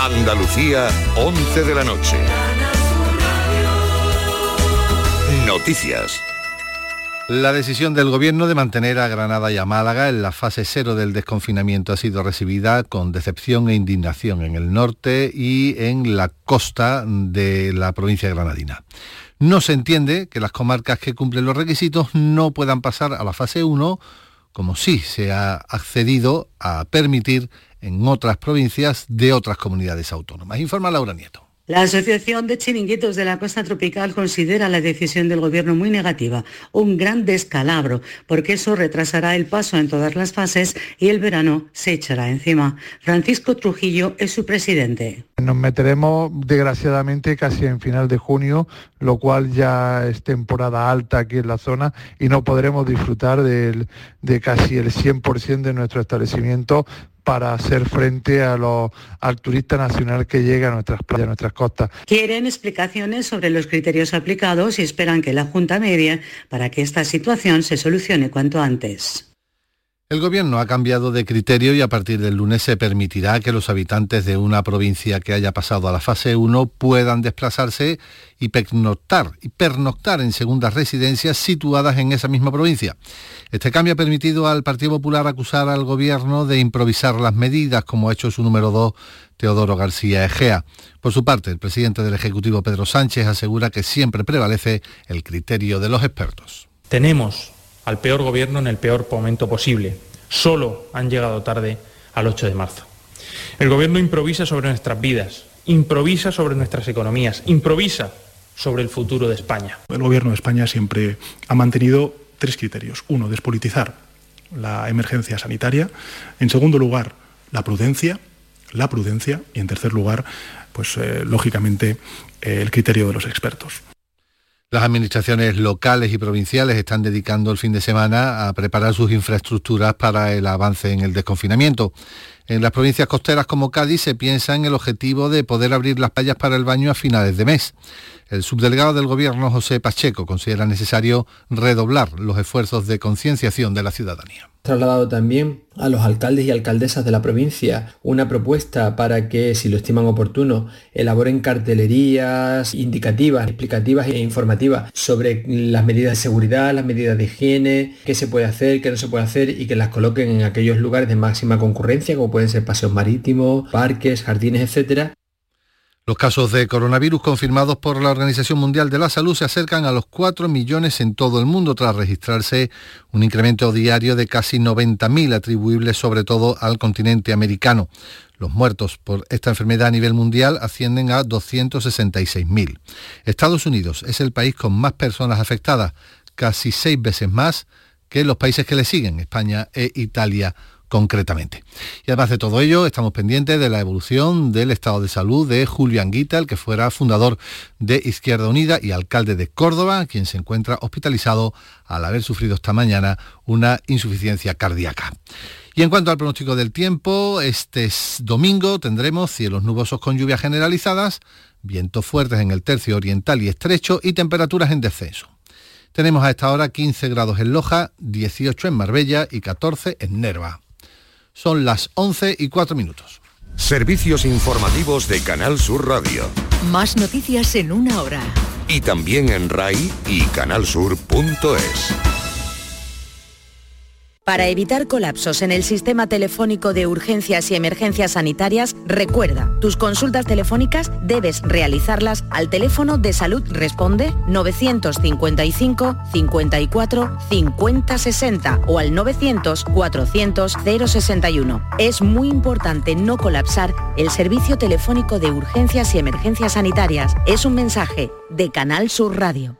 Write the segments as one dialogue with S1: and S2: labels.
S1: Andalucía, 11 de la noche. Noticias.
S2: La decisión del gobierno de mantener a Granada y a Málaga en la fase cero del desconfinamiento ha sido recibida con decepción e indignación en el norte y en la costa de la provincia granadina. No se entiende que las comarcas que cumplen los requisitos no puedan pasar a la fase 1, como sí se ha accedido a permitir en otras provincias de otras comunidades autónomas. Informa Laura Nieto.
S3: La Asociación de Chiringuitos de la Costa Tropical considera la decisión del Gobierno muy negativa, un gran descalabro, porque eso retrasará el paso en todas las fases y el verano se echará encima. Francisco Trujillo es su presidente.
S4: Nos meteremos desgraciadamente casi en final de junio, lo cual ya es temporada alta aquí en la zona y no podremos disfrutar de, casi el 100% de nuestro establecimiento para hacer frente a los, al turista nacional que llega a nuestras playas, a nuestras costas.
S3: Quieren explicaciones sobre los criterios aplicados y esperan que la Junta medie para que esta situación se solucione cuanto antes.
S2: El Gobierno ha cambiado de criterio y a partir del lunes se permitirá que los habitantes de una provincia que haya pasado a la fase 1 puedan desplazarse y pernoctar, y pernoctar en segundas residencias situadas en esa misma provincia. Este cambio ha permitido al Partido Popular acusar al Gobierno de improvisar las medidas, como ha hecho su número 2, Teodoro García Egea. Por su parte, el presidente del Ejecutivo, Pedro Sánchez, asegura que siempre prevalece el criterio de los expertos.
S5: Tenemos al peor gobierno en el peor momento posible. Solo han llegado tarde al 8 de marzo. El gobierno improvisa sobre nuestras vidas, improvisa sobre nuestras economías, improvisa sobre el futuro de España.
S6: El gobierno de España siempre ha mantenido tres criterios. Uno, despolitizar la emergencia sanitaria. En segundo lugar, la prudencia, la prudencia. Y en tercer lugar, pues eh, lógicamente, eh, el criterio de los expertos.
S2: Las administraciones locales y provinciales están dedicando el fin de semana a preparar sus infraestructuras para el avance en el desconfinamiento. En las provincias costeras como Cádiz se piensa en el objetivo de poder abrir las playas para el baño a finales de mes. El subdelegado del Gobierno, José Pacheco, considera necesario redoblar los esfuerzos de concienciación de la ciudadanía
S7: trasladado también a los alcaldes y alcaldesas de la provincia una propuesta para que, si lo estiman oportuno, elaboren cartelerías indicativas, explicativas e informativas sobre las medidas de seguridad, las medidas de higiene, qué se puede hacer, qué no se puede hacer y que las coloquen en aquellos lugares de máxima concurrencia, como pueden ser paseos marítimos, parques, jardines, etcétera,
S2: los casos de coronavirus confirmados por la Organización Mundial de la Salud se acercan a los 4 millones en todo el mundo tras registrarse un incremento diario de casi 90.000 atribuibles sobre todo al continente americano. Los muertos por esta enfermedad a nivel mundial ascienden a 266.000. Estados Unidos es el país con más personas afectadas, casi seis veces más que los países que le siguen, España e Italia concretamente. Y además de todo ello, estamos pendientes de la evolución del estado de salud de Julio Anguita, el que fuera fundador de Izquierda Unida y alcalde de Córdoba, quien se encuentra hospitalizado al haber sufrido esta mañana una insuficiencia cardíaca. Y en cuanto al pronóstico del tiempo, este domingo tendremos cielos nubosos con lluvias generalizadas, vientos fuertes en el tercio oriental y estrecho y temperaturas en descenso. Tenemos a esta hora 15 grados en Loja, 18 en Marbella y 14 en Nerva. Son las 11 y 4 minutos.
S1: Servicios informativos de Canal Sur Radio.
S8: Más noticias en una hora.
S1: Y también en RAI y canalsur.es.
S8: Para evitar colapsos en el sistema telefónico de urgencias y emergencias sanitarias, recuerda, tus consultas telefónicas debes realizarlas al teléfono de Salud Responde 955 54 50 60 o al 900 400 061. Es muy importante no colapsar el servicio telefónico de urgencias y emergencias sanitarias. Es un mensaje de Canal Sur Radio.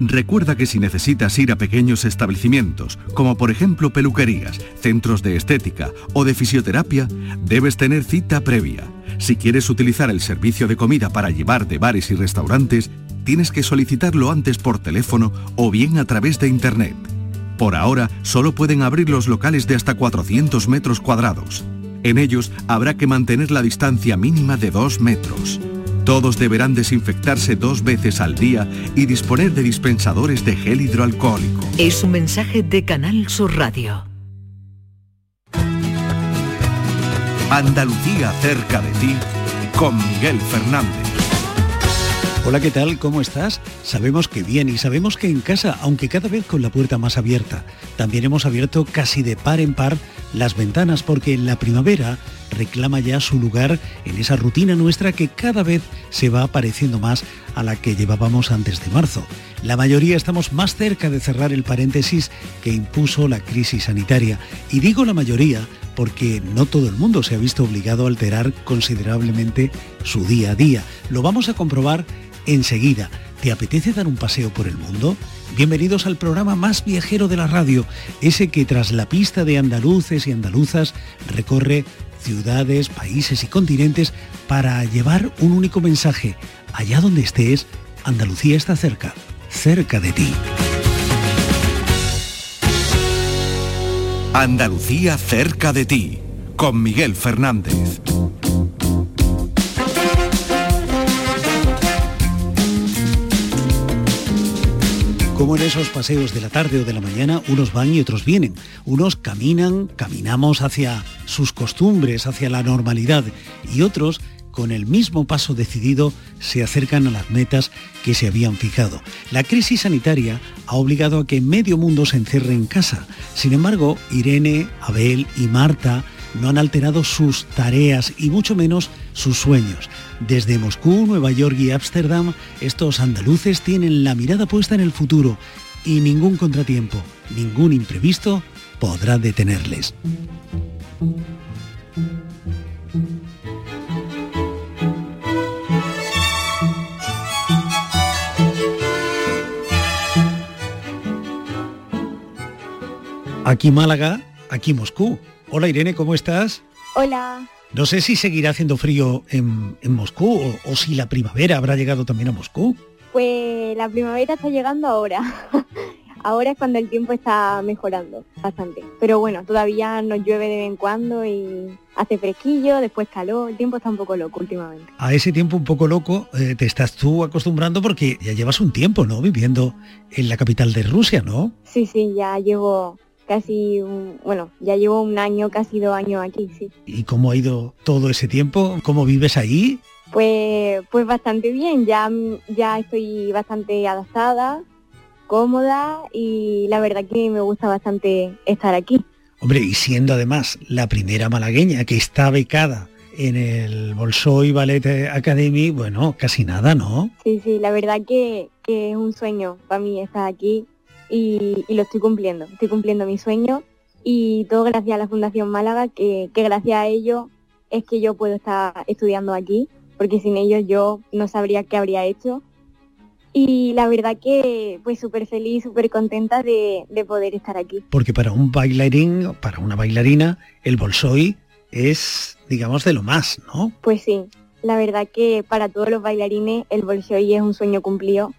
S9: Recuerda que si necesitas ir a pequeños establecimientos, como por ejemplo peluquerías, centros de estética o de fisioterapia, debes tener cita previa. Si quieres utilizar el servicio de comida para llevar de bares y restaurantes, tienes que solicitarlo antes por teléfono o bien a través de Internet. Por ahora, solo pueden abrir los locales de hasta 400 metros cuadrados. En ellos habrá que mantener la distancia mínima de 2 metros. Todos deberán desinfectarse dos veces al día y disponer de dispensadores de gel hidroalcohólico.
S10: Es un mensaje de Canal Sur Radio.
S9: Andalucía cerca de ti con Miguel Fernández.
S11: Hola, ¿qué tal? ¿Cómo estás? Sabemos que bien y sabemos que en casa, aunque cada vez con la puerta más abierta, también hemos abierto casi de par en par las ventanas porque en la primavera reclama ya su lugar en esa rutina nuestra que cada vez se va pareciendo más a la que llevábamos antes de marzo. La mayoría estamos más cerca de cerrar el paréntesis que impuso la crisis sanitaria. Y digo la mayoría porque no todo el mundo se ha visto obligado a alterar considerablemente su día a día. Lo vamos a comprobar enseguida. ¿Te apetece dar un paseo por el mundo? Bienvenidos al programa más viajero de la radio, ese que tras la pista de andaluces y andaluzas recorre ciudades, países y continentes para llevar un único mensaje. Allá donde estés, Andalucía está cerca, cerca de ti.
S9: Andalucía cerca de ti, con Miguel Fernández.
S11: Como en esos paseos de la tarde o de la mañana, unos van y otros vienen. Unos caminan, caminamos hacia sus costumbres, hacia la normalidad, y otros con el mismo paso decidido se acercan a las metas que se habían fijado. La crisis sanitaria ha obligado a que medio mundo se encierre en casa. Sin embargo, Irene, Abel y Marta no han alterado sus tareas y mucho menos sus sueños. Desde Moscú, Nueva York y Ámsterdam, estos andaluces tienen la mirada puesta en el futuro y ningún contratiempo, ningún imprevisto podrá detenerles. Aquí Málaga, aquí Moscú. Hola Irene, ¿cómo estás?
S12: Hola.
S11: No sé si seguirá haciendo frío en, Moscú o, o, si la primavera habrá llegado también a Moscú.
S12: Pues la primavera está llegando ahora. ahora es cuando el tiempo está mejorando bastante. Pero bueno, todavía nos llueve de vez en cuando y hace fresquillo, después calor. El tiempo está un poco loco últimamente.
S11: A ese tiempo un poco loco eh, te estás tú acostumbrando porque ya llevas un tiempo, ¿no? Viviendo en la capital de Rusia, ¿no?
S12: Sí, sí, ya llevo casi, un, bueno, ya llevo un año, casi dos años aquí, sí.
S11: ¿Y cómo ha ido todo ese tiempo? ¿Cómo vives ahí?
S12: Pues, pues bastante bien, ya, ya estoy bastante adaptada, cómoda y la verdad que me gusta bastante estar aquí.
S11: Hombre, y siendo además la primera malagueña que está becada en el Bolshoi Ballet Academy, bueno, casi nada, ¿no?
S12: Sí, sí, la verdad que, que es un sueño para mí estar aquí y, lo estoy cumpliendo, estoy cumpliendo mi sueño y todo gracias a la Fundación Málaga, que, gracias a ello es que yo puedo estar estudiando aquí, porque sin ellos yo no sabría qué habría hecho. Y la verdad que pues súper feliz, súper contenta de, de, poder estar aquí.
S11: Porque para un bailarín, para una bailarina, el Bolshoi es, digamos, de lo más, ¿no?
S12: Pues sí, la verdad que para todos los bailarines el Bolshoi es un sueño cumplido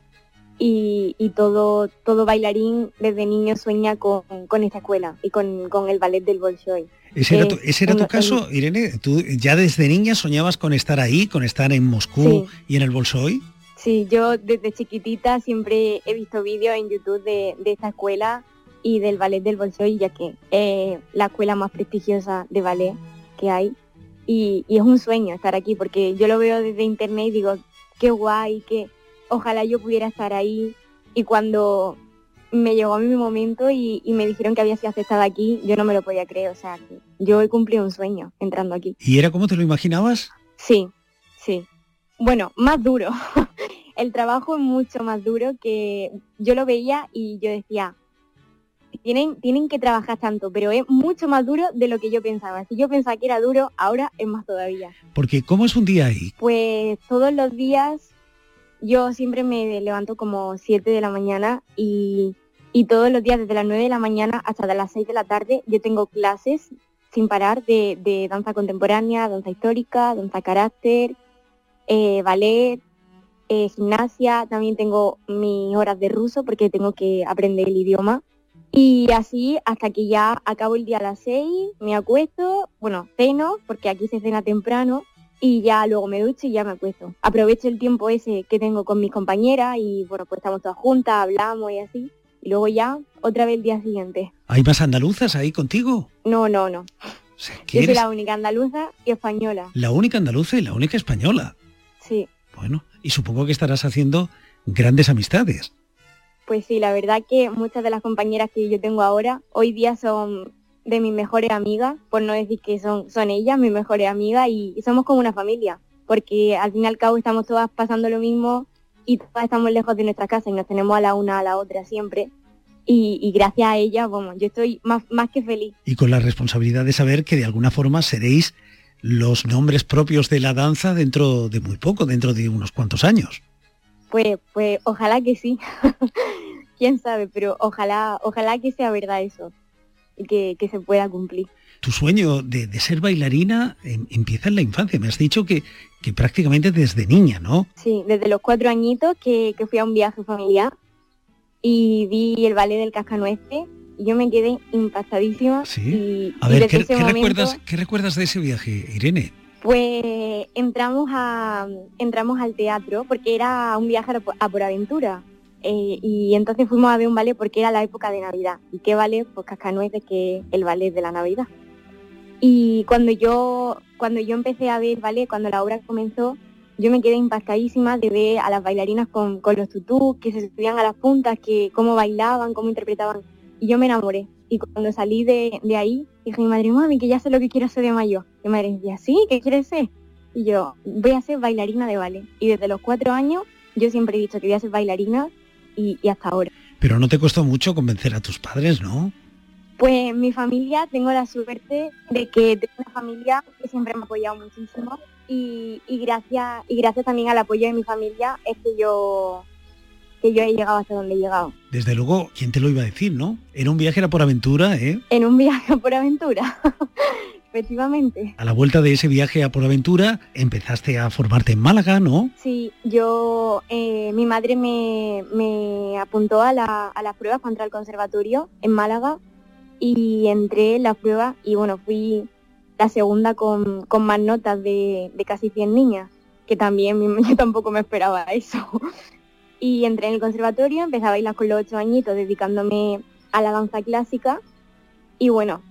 S12: y, todo, todo bailarín desde niño sueña con, esta escuela y con, el ballet del Bolshoi.
S11: ¿Ese era, tu, caso, Irene? ¿Tú ya desde niña soñabas con estar ahí, con estar en Moscú y en el Bolshoi?
S12: Sí, yo desde chiquitita siempre he visto vídeos en YouTube de, esta escuela y del ballet del Bolshoi, ya que es la escuela más prestigiosa de ballet que hay. Y, y es un sueño estar aquí, porque yo lo veo desde internet y digo, qué guay, qué, ojalá yo pudiera estar ahí y cuando me llegó a mi momento y, me dijeron que había sido aceptada aquí, yo no me lo podía creer, o sea, yo he cumplido un sueño entrando aquí.
S11: ¿Y era como te lo imaginabas?
S12: Sí, sí. Bueno, más duro. El trabajo es mucho más duro que yo lo veía y yo decía, tienen, tienen que trabajar tanto, pero es mucho más duro de lo que yo pensaba. Si yo pensaba que era duro, ahora es más todavía.
S11: Porque ¿cómo es un día ahí?
S12: Pues todos los días yo siempre me levanto como 7 de la mañana y, todos los días desde las 9 de la mañana hasta las 6 de la tarde yo tengo clases sin parar de, danza contemporánea, danza histórica, danza carácter, eh, ballet, eh, gimnasia, también tengo mis horas de ruso porque tengo que aprender el idioma. Y así hasta que ya acabo el día a las 6, me acuesto, bueno, ceno, porque aquí se cena temprano, y ya luego me ducho y ya me acuesto. Aprovecho el tiempo ese que tengo con mis compañeras y bueno, pues estamos todas juntas, hablamos y así. Y luego ya otra vez el día siguiente.
S11: ¿Hay más andaluzas ahí contigo?
S12: No, no, no. Yo soy la única andaluza y española.
S11: La única andaluza y la única española.
S12: Sí.
S11: Bueno, y supongo que estarás haciendo grandes amistades.
S12: Pues sí, la verdad que muchas de las compañeras que yo tengo ahora hoy día son de mis mejores amigas, por no decir que son, son ellas mis mejores amigas y, somos como una familia, porque al fin y al cabo estamos todas pasando lo mismo y todas estamos lejos de nuestra casa y nos tenemos a la una a la otra siempre. Y, gracias a ellas, bueno, yo estoy más, más que feliz.
S11: Y con la responsabilidad de saber que de alguna forma seréis los nombres propios de la danza dentro de muy poco, dentro de unos cuantos años.
S12: Pues, pues ojalá que sí. Quién sabe, pero ojalá, ojalá que sea verdad eso y que, se pueda cumplir.
S11: Tu sueño de, ser bailarina em, empieza en la infancia. Me has dicho que, que, prácticamente desde niña, ¿no?
S12: Sí, desde los cuatro añitos que, fui a un viaje familiar y vi el ballet del cascanueces y yo me quedé impactadísima.
S11: Sí. a ver, ¿qué, recuerdas, ¿qué recuerdas de ese viaje, Irene?
S12: Pues entramos a entramos al teatro porque era un viaje a por aventura. Eh, y entonces fuimos a ver un ballet porque era la época de Navidad. ¿Y qué ballet? Pues Cascanueces, que el ballet de la Navidad. Y cuando yo, cuando yo empecé a ver ballet, cuando la obra comenzó, yo me quedé impactadísima de ver a las bailarinas con, los tutús, que se subían a las puntas, que cómo bailaban, cómo interpretaban. Y yo me enamoré. Y cuando salí de, ahí, dije a mi madre, mami, que ya sé lo que quiero hacer de mayor. Y mi madre decía, ¿sí? ¿Qué quieres ser? Y yo, voy a ser bailarina de ballet. Y desde los cuatro años, yo siempre he dicho que voy a ser bailarina y, hasta ahora.
S11: Pero no te costó mucho convencer a tus padres, ¿no?
S12: Pues mi familia, tengo la suerte de que tengo una familia que siempre me ha apoyado muchísimo y, gracias y gracias también al apoyo de mi familia es que yo que yo he llegado hasta donde he llegado.
S11: Desde luego, ¿quién te lo iba a decir, no? En un viaje era por aventura, ¿eh?
S12: En un viaje por aventura. Efectivamente.
S11: A la vuelta de ese viaje a por aventura empezaste a formarte en Málaga, ¿no?
S12: Sí, yo, eh, mi madre me, apuntó a, las pruebas contra el conservatorio en Málaga y entré en las pruebas y bueno, fui la segunda con, más notas de, casi 100 niñas, que también yo tampoco me esperaba eso. Y entré en el conservatorio, empecé a bailar con los ocho añitos dedicándome a la danza clásica y bueno,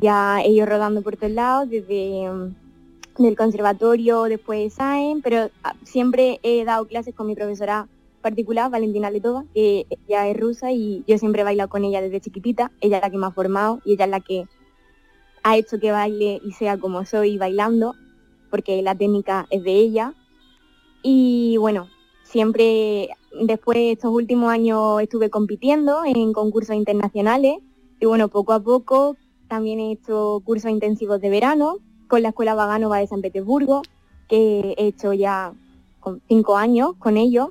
S12: ya ellos rodando por todos lados, desde mm, del conservatorio, después de SAEM, pero ah, siempre he dado clases con mi profesora particular, Valentina Letova, que ella es rusa y yo siempre he bailado con ella desde chiquitita, ella es la que me ha formado y ella es la que ha hecho que baile y sea como soy bailando, porque la técnica es de ella. Y bueno, siempre después de estos últimos años estuve compitiendo en concursos internacionales y bueno, poco a poco también he hecho cursos intensivos de verano con la Escuela Vaganova de San Petersburgo, que he hecho ya cinco años con ellos.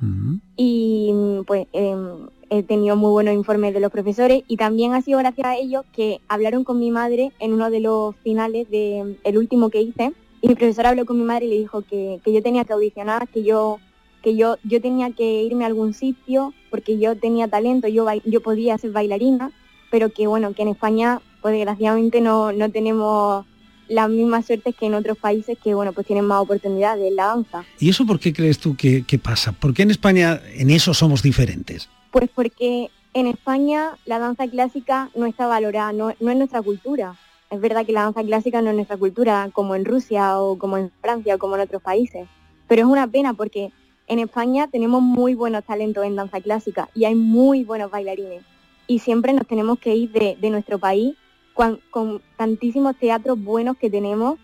S12: Y pues em, he tenido muy buenos informes de los profesores y también ha sido gracias a ellos que hablaron con mi madre en uno de los finales del el último que hice. Y mi profesor habló con mi madre y le dijo que, yo tenía que audicionar, que yo que yo, yo tenía que irme a algún sitio porque yo tenía talento, yo, yo podía ser bailarina, pero que bueno, que en España pues desgraciadamente no, no tenemos las mismas suertes que en otros países que bueno pues tienen más oportunidades en la danza.
S11: ¿Y eso por qué crees tú que, pasa? ¿Por qué en España en eso somos diferentes?
S12: Pues porque en España la danza clásica no está valorada, no, es nuestra cultura. Es verdad que la danza clásica no es nuestra cultura, como en Rusia o como en Francia o como en otros países. Pero es una pena porque en España tenemos muy buenos talentos en danza clásica y hay muy buenos bailarines. Y siempre nos tenemos que ir de, de nuestro país con, tantísimos teatros buenos que tenemos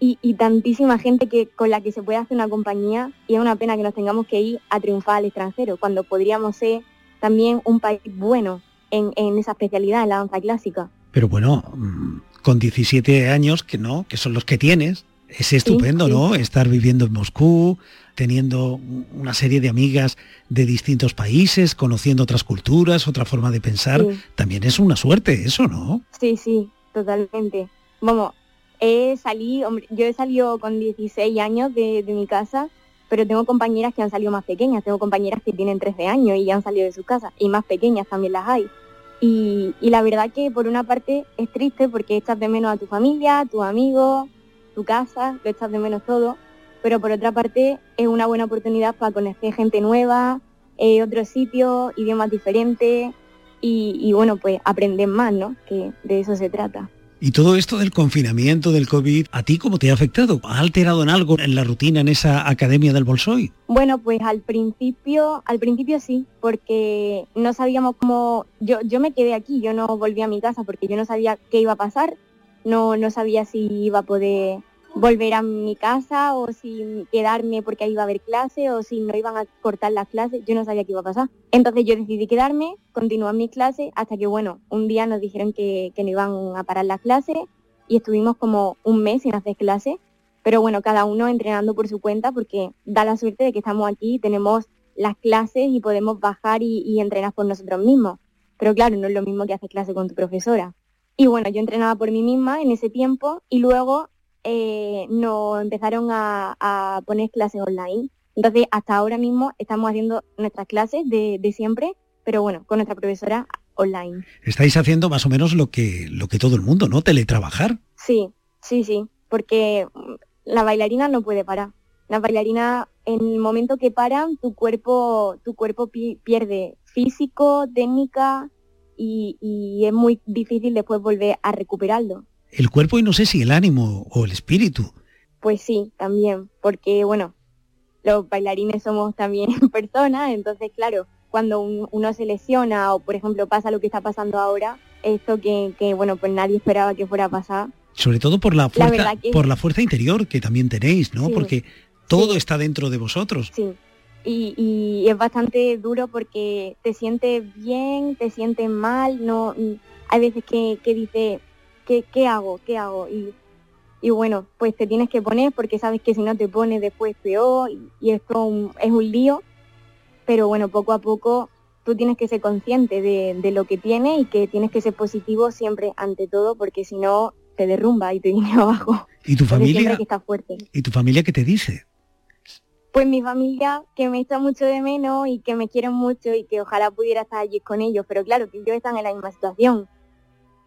S12: y, tantísima gente que con la que se puede hacer una compañía y es una pena que nos tengamos que ir a triunfar al extranjero cuando podríamos ser también un país bueno en, esa especialidad, en la danza clásica.
S11: Pero bueno, mm, con 17 años, que no, que son los que tienes, es estupendo, ¿no? Estar viviendo en Moscú, teniendo una serie de amigas de distintos países, conociendo otras culturas, otra forma de pensar. También es una suerte eso, ¿no?
S12: Sí, sí, totalmente. vamos, he salido, hombre, yo he salido con 16 años de, de mi casa, pero tengo compañeras que han salido más pequeñas, tengo compañeras que tienen 13 años y ya han salido de sus casas, y más pequeñas también las hay. Y, y, la verdad que por una parte es triste porque echas de menos a tu familia, a tus amigos, tu casa, lo echas de menos todo, pero por otra parte es una buena oportunidad para conocer gente nueva, eh, otros sitios, idiomas diferentes y, y bueno, pues aprender más, ¿no? Que de eso se trata.
S11: Y todo esto del confinamiento del COVID, ¿a ti cómo te ha afectado? ¿Ha alterado en algo en la rutina en esa academia del Bolsoy?
S12: Bueno, pues al principio, al principio sí, porque no sabíamos cómo, yo, yo me quedé aquí, yo no volví a mi casa porque yo no sabía qué iba a pasar, no, no sabía si iba a poder volver a mi casa o si quedarme porque ahí iba a haber clase o si no iban a cortar las clases, yo no sabía qué iba a pasar. Entonces yo decidí quedarme, continuar mis clases hasta que, bueno, un día nos dijeron que, que no iban a parar las clases y estuvimos como un mes sin hacer clases, pero bueno, cada uno entrenando por su cuenta porque da la suerte de que estamos aquí, tenemos las clases y podemos bajar y, y entrenar por nosotros mismos. Pero claro, no es lo mismo que hacer clase con tu profesora. Y bueno, yo entrenaba por mí misma en ese tiempo y luego eh, nos empezaron a, a, poner clases online. Entonces, hasta ahora mismo estamos haciendo nuestras clases de, de, siempre, pero bueno, con nuestra profesora online.
S11: Estáis haciendo más o menos lo que, lo que todo el mundo, ¿no? Teletrabajar.
S12: Sí, sí, sí, porque la bailarina no puede parar. La bailarina, en el momento que paran, tu cuerpo, tu cuerpo pi pierde físico, técnica y, y es muy difícil después volver a recuperarlo
S11: el cuerpo y no sé si el ánimo o el espíritu.
S12: Pues sí, también, porque bueno, los bailarines somos también personas, entonces claro, cuando un, uno se lesiona o por ejemplo pasa lo que está pasando ahora, esto que, que bueno, pues nadie esperaba que fuera a pasar.
S11: Sobre todo por la fuerza, la que... por la fuerza interior que también tenéis, ¿no?
S12: Sí,
S11: porque todo
S12: sí.
S11: está dentro de vosotros.
S12: Sí. Y, y, es bastante duro porque te sientes bien, te sientes mal, no hay veces que, que dices, ¿qué, ¿qué, hago? ¿Qué hago? Y, y, bueno, pues te tienes que poner porque sabes que si no te pones después peor y, y esto un, es un lío. Pero bueno, poco a poco tú tienes que ser consciente de, de, lo que tienes y que tienes que ser positivo siempre ante todo porque si no te derrumba y te viene abajo.
S11: ¿Y tu familia?
S12: Que estar fuerte.
S11: ¿Y tu familia qué te dice?
S12: Pues mi familia que me echa mucho de menos y que me quieren mucho y que ojalá pudiera estar allí con ellos, pero claro que ellos están en la misma situación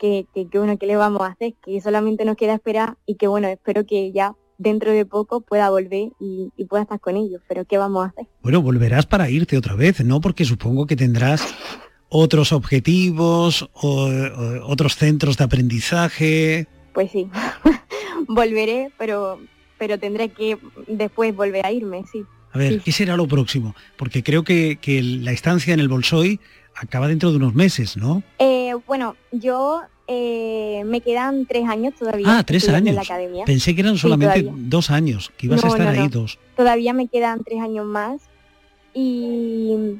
S12: que, que, que bueno, ¿qué le vamos a hacer? Que solamente nos queda esperar y que bueno, espero que ya dentro de poco pueda volver y, y, pueda estar con ellos, pero ¿qué vamos a hacer?
S11: Bueno, volverás para irte otra vez, ¿no? Porque supongo que tendrás otros objetivos, o, o, otros centros de aprendizaje.
S12: Pues sí, volveré, pero, pero tendré que después volver a irme, sí.
S11: A ver,
S12: sí.
S11: ¿qué será lo próximo? Porque creo que, que la estancia en el Bolsoy acaba dentro de unos meses, ¿no?
S12: Eh, bueno, yo eh, me quedan tres años todavía.
S11: Ah, tres años.
S12: En la academia.
S11: Pensé que eran solamente sí, dos años, que ibas
S12: no,
S11: a estar
S12: no,
S11: ahí dos.
S12: Todavía me quedan tres años más. Y,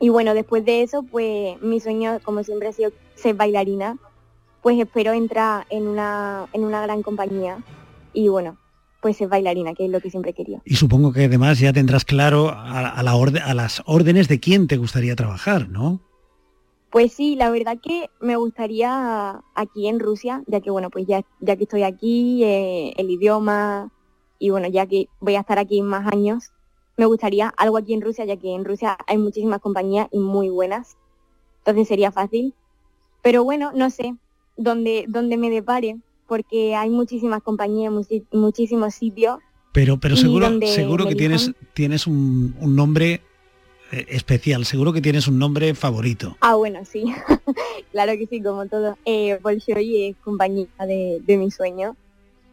S12: y bueno, después de eso, pues mi sueño, como siempre, ha sido ser bailarina. Pues espero entrar en una, en una gran compañía. Y bueno, pues ser bailarina, que es lo que siempre quería.
S11: Y supongo que además ya tendrás claro a, a, la orden, a las órdenes de quién te gustaría trabajar, ¿no?
S12: Pues sí, la verdad que me gustaría aquí en Rusia, ya que bueno, pues ya, ya que estoy aquí, eh, el idioma y bueno, ya que voy a estar aquí más años, me gustaría algo aquí en Rusia, ya que en Rusia hay muchísimas compañías y muy buenas, entonces sería fácil. Pero bueno, no sé, dónde, dónde me depare, porque hay muchísimas compañías, muchísimos sitios.
S11: Pero, pero seguro, seguro que tienes, tienes un, un nombre eh, especial, seguro que tienes un nombre favorito.
S12: Ah, bueno, sí, claro que sí, como todo. Eh, Bolshoi es compañía de, de mi sueño.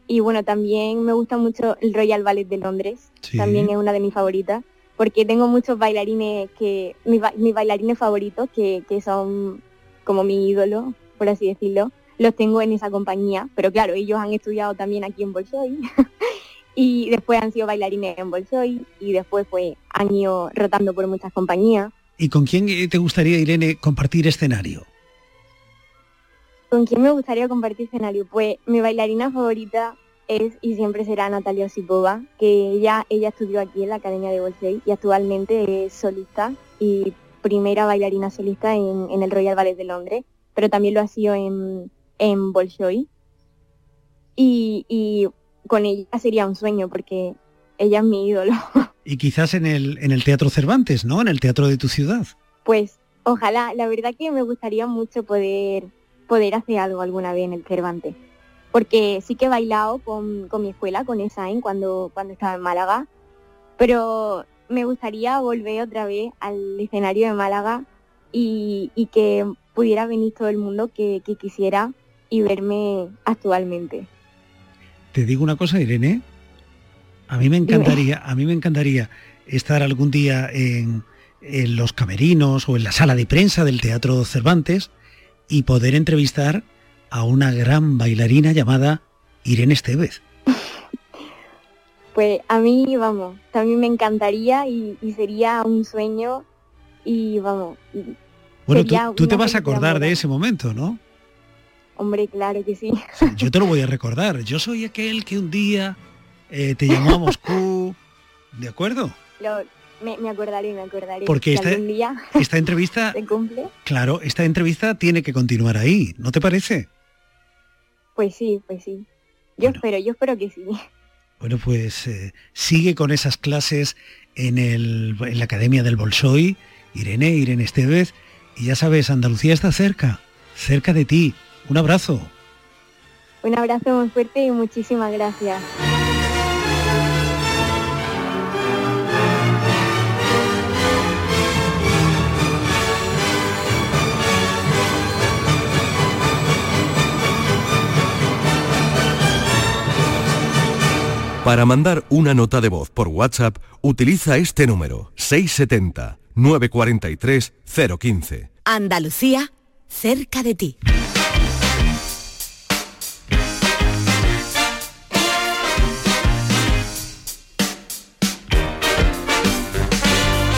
S12: Y bueno, también me gusta mucho el Royal Ballet de Londres, sí. también es una de mis favoritas, porque tengo muchos bailarines que, mis, mis bailarines favoritos, que, que son como mi ídolo, por así decirlo, los tengo en esa compañía, pero claro, ellos han estudiado también aquí en Bolshoi. y después han sido bailarines en Bolshoi y después pues han ido rotando por muchas compañías.
S11: ¿Y con quién te gustaría, Irene, compartir escenario?
S12: ¿Con quién me gustaría compartir escenario? Pues mi bailarina favorita es y siempre será Natalia Osipova, que ella, ella estudió aquí en la Academia de Bolshoi y actualmente es solista y primera bailarina solista en, en, el Royal Ballet de Londres, pero también lo ha sido en, en Bolshoi. y, y con ella sería un sueño porque ella es mi ídolo.
S11: Y quizás en el, en el Teatro Cervantes, ¿no? En el teatro de tu ciudad.
S12: Pues ojalá, la verdad que me gustaría mucho poder, poder hacer algo alguna vez en el Cervantes. Porque sí que he bailado con, con mi escuela, con ESAIN, cuando, cuando estaba en Málaga, pero me gustaría volver otra vez al escenario de Málaga y, y que pudiera venir todo el mundo que, que quisiera y verme actualmente.
S11: Te digo una cosa, Irene, a mí me encantaría, a mí me encantaría estar algún día en, en, los camerinos o en la sala de prensa del Teatro Cervantes y poder entrevistar a una gran bailarina llamada Irene Estevez.
S12: Pues a mí, vamos, también me encantaría y, y sería un sueño y vamos. Y
S11: bueno, tú, tú te vas a acordar de ese momento, ¿no?
S12: Hombre, claro que sí.
S11: Yo te lo voy a recordar. Yo soy aquel que un día eh, te llamó a Moscú, ¿de acuerdo?
S12: Lo, me, me, acordaré, me acordaré.
S11: Porque esta,
S12: día
S11: esta entrevista,
S12: se cumple.
S11: claro, esta entrevista tiene que continuar ahí, ¿no te parece?
S12: Pues sí, pues sí. Yo bueno. espero, yo espero que sí.
S11: Bueno, pues eh, sigue con esas clases en, el, en la Academia del Bolshoi, Irene, Irene Estevez, y ya sabes, Andalucía está cerca, cerca de ti. Un abrazo.
S12: Un abrazo muy fuerte y muchísimas gracias.
S1: Para mandar una nota de voz por WhatsApp, utiliza este número 670 943 015.
S8: Andalucía, cerca de ti.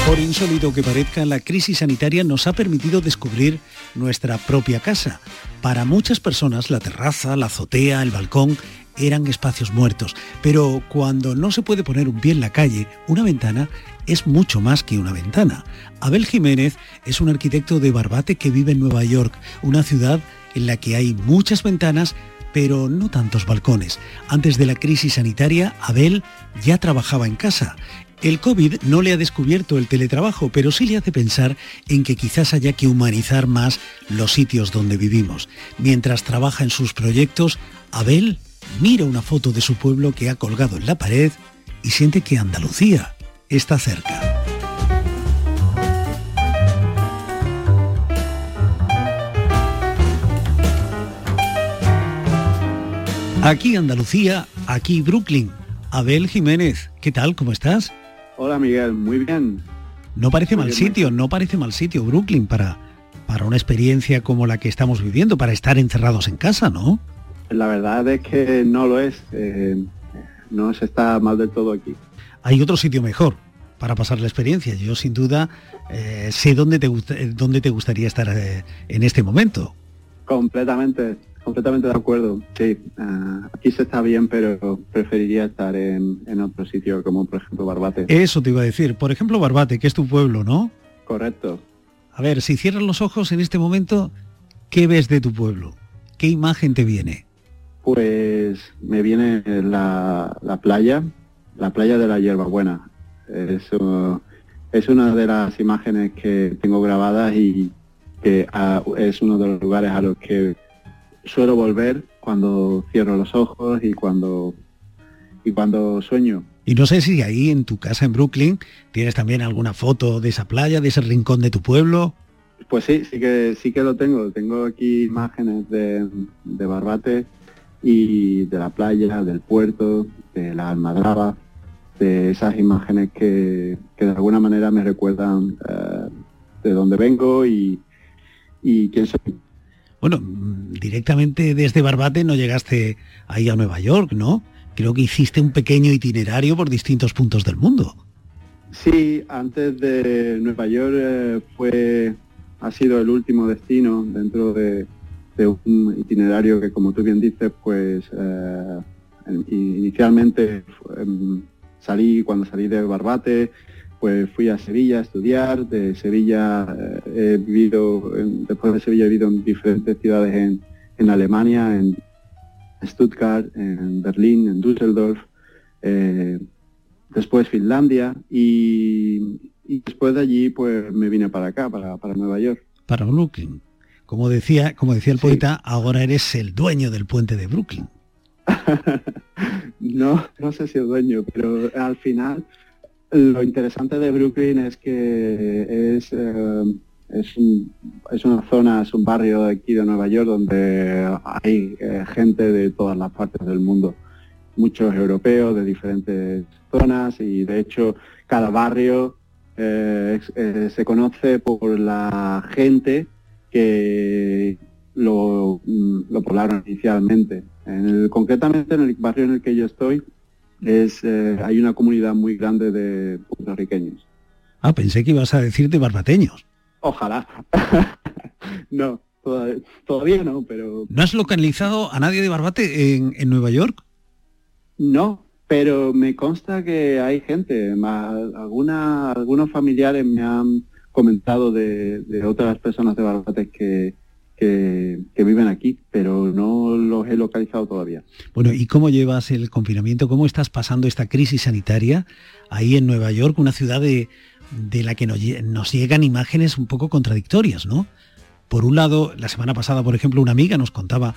S11: Por insólito que parezca, la crisis sanitaria nos ha permitido descubrir nuestra propia casa. Para muchas personas, la terraza, la azotea, el balcón eran espacios muertos, pero cuando no se puede poner un pie en la calle, una ventana es mucho más que una ventana. Abel Jiménez es un arquitecto de Barbate que vive en Nueva York, una ciudad en la que hay muchas ventanas, pero no tantos balcones. Antes de la crisis sanitaria, Abel ya trabajaba en casa. El COVID no le ha descubierto el teletrabajo, pero sí le hace pensar en que quizás haya que humanizar más los sitios donde vivimos. Mientras trabaja en sus proyectos, Abel mira una foto de su pueblo que ha colgado en la pared y siente que Andalucía está cerca. Aquí Andalucía, aquí Brooklyn. Abel Jiménez, ¿qué tal? ¿Cómo estás?
S13: Hola Miguel, muy bien.
S11: No parece muy mal bien, sitio, no parece mal sitio Brooklyn para, para una experiencia como la que estamos viviendo, para estar encerrados en casa, ¿no?
S13: La verdad es que no lo es. Eh, no se está mal del todo aquí.
S11: Hay otro sitio mejor para pasar la experiencia. Yo sin duda eh, sé dónde te, gusta, dónde te gustaría estar eh, en este momento.
S13: Completamente, completamente de acuerdo. Sí, uh, aquí se está bien, pero preferiría estar en, en, otro sitio, como por ejemplo Barbate.
S11: Eso te iba a decir. Por ejemplo, Barbate, que es tu pueblo, ¿no?
S13: Correcto.
S11: A ver, si cierras los ojos en este momento, ¿qué ves de tu pueblo? ¿Qué imagen te viene?
S13: Pues me viene la, la playa, la playa de la hierbabuena. Eso es una de las imágenes que tengo grabadas y que a, es uno de los lugares a los que suelo volver cuando cierro los ojos y cuando y cuando sueño.
S11: Y no sé si ahí en tu casa en Brooklyn tienes también alguna foto de esa playa, de ese rincón de tu pueblo.
S13: Pues sí, sí que sí que lo tengo. Tengo aquí imágenes de, de Barbate y de la playa, del puerto, de la almadraba, de esas imágenes que, que de alguna manera me recuerdan eh, de dónde vengo y, y quién soy.
S11: Bueno, directamente desde Barbate no llegaste ahí a Nueva York, ¿no? Creo que hiciste un pequeño itinerario por distintos puntos del mundo.
S13: Sí, antes de Nueva York eh, fue ha sido el último destino dentro de, un itinerario que, como tú bien dices, pues eh, inicialmente eh, salí cuando salí de Barbate, pues fui a Sevilla a estudiar, de Sevilla eh, he vivido, después de Sevilla he vivido en diferentes ciudades en, en Alemania, en, Stuttgart, en Berlín, en Düsseldorf, eh, después Finlandia y, después de allí pues me vine para acá, para, Nueva York.
S11: Para Brooklyn. Como decía, como decía el poeta, ahora eres el dueño del puente de Brooklyn.
S13: no, no sé si el dueño, pero al final lo interesante de Brooklyn es que es, eh, es, una zona, es un barrio aquí de Nueva York donde hay eh, gente de todas las partes del mundo, muchos europeos de diferentes zonas y de hecho cada barrio eh, se conoce por la gente que lo, mm, lo poblaron inicialmente. En concretamente en el barrio en el que yo estoy, es, eh, hay una comunidad muy grande de puertorriqueños.
S11: Ah, pensé que ibas a decir de barbateños.
S13: Ojalá. no, todavía, no, pero...
S11: ¿No has localizado a nadie de Barbate en, Nueva York?
S13: No, pero me consta que hay gente, más, alguna, algunos familiares me han comentado de, de otras personas de Barbate que, que, viven aquí, pero no los he localizado todavía.
S11: Bueno, ¿y cómo llevas el confinamiento? ¿Cómo estás pasando esta crisis sanitaria ahí en Nueva York, una ciudad de, la que nos, llegan imágenes un poco contradictorias, ¿no? Por un lado, la semana pasada, por ejemplo, una amiga nos contaba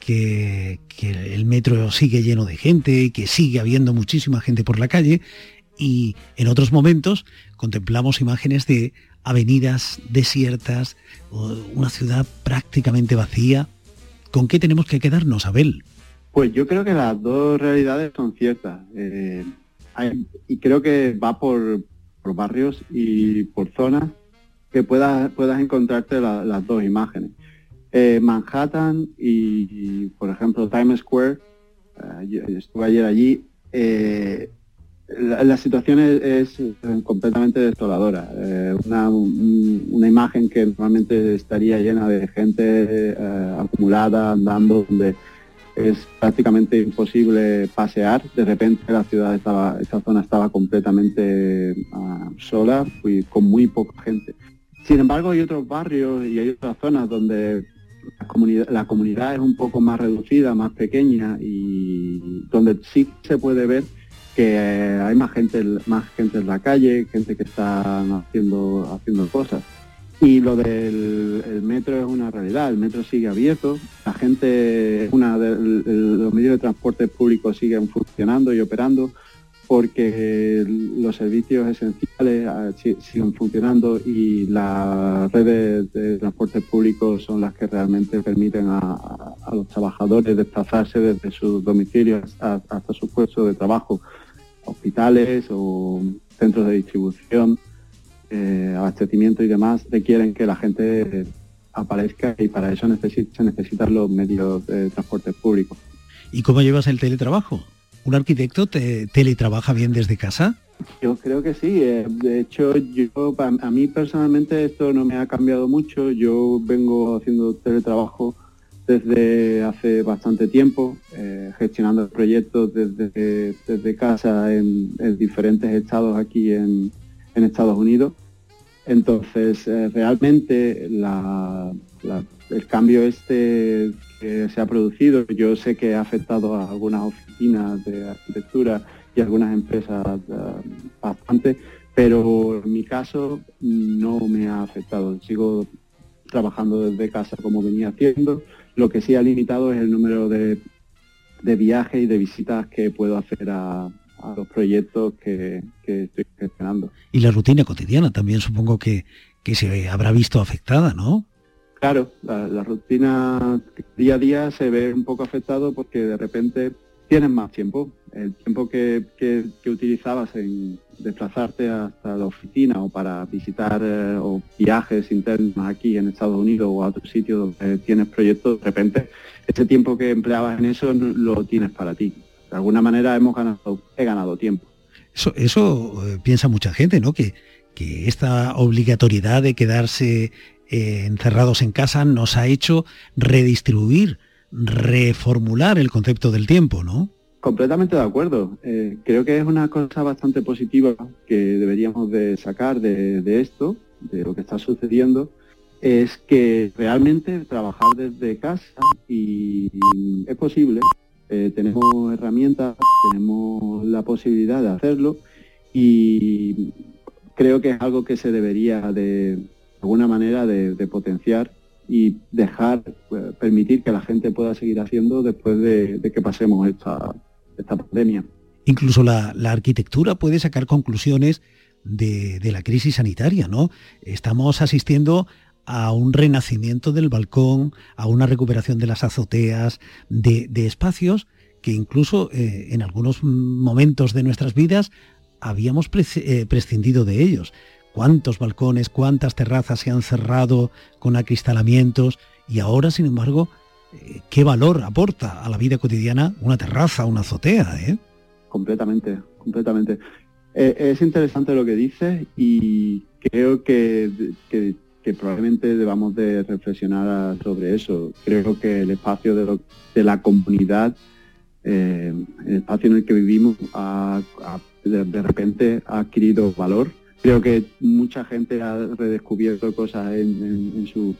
S11: que, el metro sigue lleno de gente que sigue habiendo muchísima gente por la calle y en otros momentos contemplamos imágenes de avenidas desiertas, una ciudad prácticamente vacía. ¿Con qué tenemos que quedarnos, Abel?
S13: Pues yo creo que las dos realidades son ciertas. Eh, y creo que va por, barrios y por zonas que puedas, puedas encontrarte las dos imágenes. Eh, Manhattan y, por ejemplo, Times Square, eh, estuve ayer allí, la, situación es, completamente desoladora. Eh, una, imagen que normalmente estaría llena de gente eh, acumulada, andando, donde es prácticamente imposible pasear. De repente la ciudad estaba, esta zona estaba completamente ah, sola y con muy poca gente. Sin embargo, hay otros barrios y hay otras zonas donde la comunidad es un poco más reducida, más pequeña y donde sí se puede ver que hay más gente, más gente en la calle, gente que está haciendo, haciendo cosas. Y lo del metro es una realidad, el metro sigue abierto, la gente, una de, los medios de transporte públicos siguen funcionando y operando porque los servicios esenciales ah, siguen funcionando y las redes de transporte público son las que realmente permiten a, los trabajadores desplazarse desde sus domicilios hasta sus puestos de trabajo hospitales o centros de distribución, eh, abastecimiento y demás requieren que la gente aparezca y para eso se necesitan los medios de transporte público.
S11: ¿Y cómo llevas el teletrabajo? ¿Un arquitecto te teletrabaja bien desde casa?
S13: Yo creo que sí. Eh, de hecho, yo a mí personalmente esto no me ha cambiado mucho. Yo vengo haciendo teletrabajo desde hace bastante tiempo, eh, gestionando proyectos desde, desde casa en, diferentes estados aquí en, Estados Unidos. Entonces, eh, realmente el cambio este que se ha producido, yo sé que ha afectado a algunas oficinas de arquitectura y algunas empresas eh, bastante, pero en mi caso no me ha afectado. Sigo trabajando desde casa como venía haciendo lo que sí ha limitado es el número de, viajes y de visitas que puedo hacer a, los proyectos que, estoy gestionando.
S11: Y la rutina cotidiana también supongo que, se habrá visto afectada, ¿no?
S13: Claro, la, rutina día a día se ve un poco afectado porque de repente tienes más tiempo. El tiempo que, utilizabas en desplazarte hasta la oficina o para visitar eh, o viajes internos aquí en Estados Unidos o a otro sitio donde tienes proyectos, de repente ese tiempo que empleabas en eso lo tienes para ti. De alguna manera hemos ganado, he ganado tiempo.
S11: Eso, eso eh, piensa mucha gente, ¿no? Que, que esta obligatoriedad de quedarse eh, encerrados en casa nos ha hecho redistribuir reformular el concepto del tiempo, ¿no?
S13: Completamente de acuerdo. Eh, creo que es una cosa bastante positiva que deberíamos de sacar de, esto, de lo que está sucediendo, es que realmente trabajar desde casa y es posible, Eh, tenemos herramientas, tenemos la posibilidad de hacerlo y creo que es algo que se debería de, alguna manera de, potenciar y dejar, eh, permitir que la gente pueda seguir haciendo después de, que pasemos esta, esta pandemia.
S11: Incluso la, arquitectura puede sacar conclusiones de, la crisis sanitaria, ¿no? Estamos asistiendo a un renacimiento del balcón, a una recuperación de las azoteas, de, espacios que incluso eh, en algunos momentos de nuestras vidas habíamos eh, prescindido de ellos. ¿Cuántos balcones, cuántas terrazas se han cerrado con acristalamientos? Y ahora, sin embargo, ¿qué valor aporta a la vida cotidiana una terraza, una azotea? ¿eh?
S13: Completamente, completamente. es interesante lo que dices y creo que, probablemente debamos de reflexionar sobre eso. Creo que el espacio de, la comunidad, el espacio en el que vivimos, de repente ha adquirido valor Creo que mucha gente ha redescubierto cosas en, sus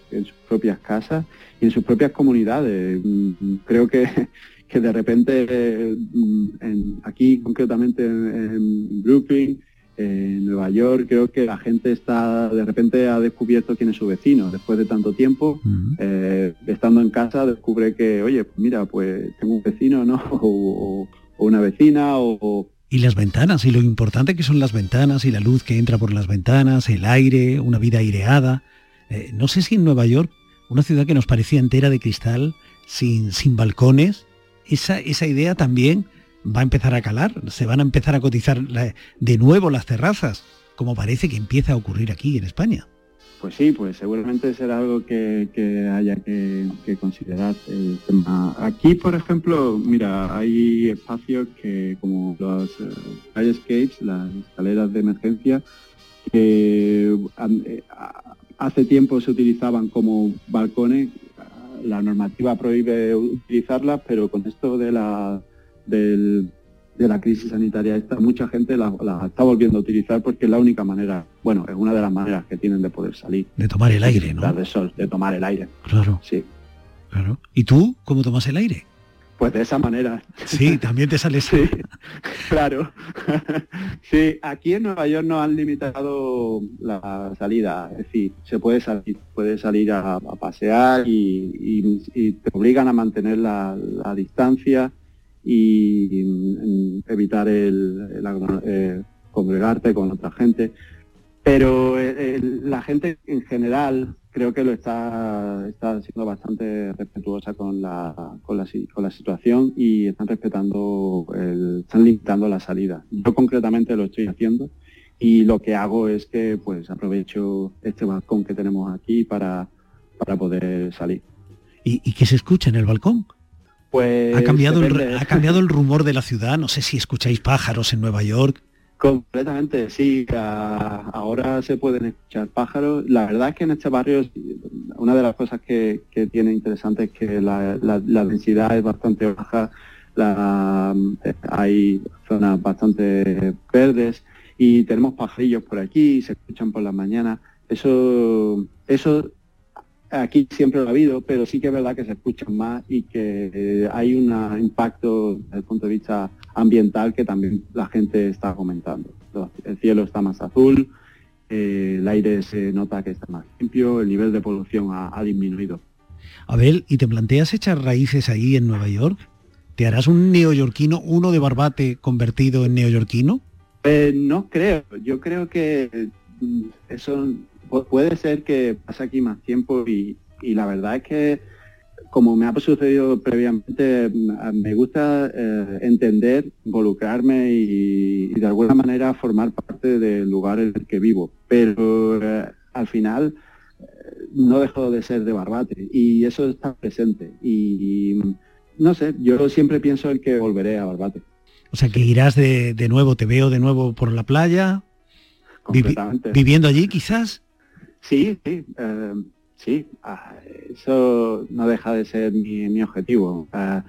S13: propias casas y en sus propias comunidades. Mm, creo que, que de repente mm, aquí concretamente en, Brooklyn, en Nueva York, creo que la gente está de repente ha descubierto quién es su vecino después de tanto tiempo. Eh, estando en casa descubre que, oye, pues mira, pues tengo un vecino, ¿no? O, una vecina o,
S11: y las ventanas, y lo importante que son las ventanas y la luz que entra por las ventanas, el aire, una vida aireada. Eh, no sé si en Nueva York, una ciudad que nos parecía entera de cristal, sin, sin balcones, esa, esa idea también va a empezar a calar, se van a empezar a cotizar de nuevo las terrazas, como parece que empieza a ocurrir aquí en España.
S13: Pues sí, pues seguramente será algo que, haya que, considerar el tema. Aquí, por ejemplo, mira, hay espacios que, como los uh, fire escapes, las escaleras de emergencia, que eh, hace tiempo se utilizaban como balcones. La normativa prohíbe utilizarlas, pero con esto de la del de la crisis sanitaria esta, mucha gente la, está volviendo a utilizar porque es la única manera, bueno, es una de las maneras que tienen de poder salir.
S11: De tomar el aire, ¿no?
S13: De sol, de tomar el aire.
S11: Claro.
S13: Sí.
S11: Claro. ¿Y tú cómo tomas el aire?
S13: Pues de esa manera.
S11: Sí, también te sales.
S13: sí, claro. sí, aquí en Nueva York no han limitado la salida. Es decir, se puede salir, puede salir a, pasear y, te obligan a mantener la distancia y mm, evitar el, eh, congregarte con otra gente. Pero eh, la gente en general creo que lo está, está siendo bastante respetuosa con la, con la, con la situación y están respetando, el, están limitando la salida. Yo concretamente lo estoy haciendo y lo que hago es que pues aprovecho este balcón que tenemos aquí para, para poder salir.
S11: ¿Y, ¿Y qué se escucha en el balcón?
S13: Pues
S11: ha cambiado, el, ha cambiado el rumor de la ciudad. No sé si escucháis pájaros en Nueva York.
S13: Completamente, sí. Ahora se pueden escuchar pájaros. La verdad es que en este barrio una de las cosas que, tiene interesante es que la, densidad es bastante baja. hay zonas bastante verdes y tenemos pajarillos por aquí, se escuchan por las mañanas. Eso, eso aquí siempre lo ha habido, pero sí que es verdad que se escuchan más y que eh, hay un impacto desde el punto de vista ambiental que también la gente está comentando. El cielo está más azul, eh, el aire se nota que está más limpio, el nivel de polución ha, disminuido.
S11: Abel, ¿y te planteas echar raíces ahí en Nueva York? ¿Te harás un neoyorquino, uno de Barbate convertido en neoyorquino?
S13: Eh, no creo, yo creo que mm, puede ser que pase aquí más tiempo y, la verdad es que como me ha sucedido previamente, me gusta eh, entender, involucrarme y, de alguna manera formar parte del lugar en el que vivo. Pero eh, al final eh, no dejo de ser de Barbate y eso está presente. Y, no sé, yo siempre pienso en que volveré a Barbate.
S11: O sea, que irás de, nuevo, te veo de nuevo por la playa, viviendo allí quizás.
S13: Sí, sí, eh, sí, ah, eso no deja de ser mi, objetivo. Ah,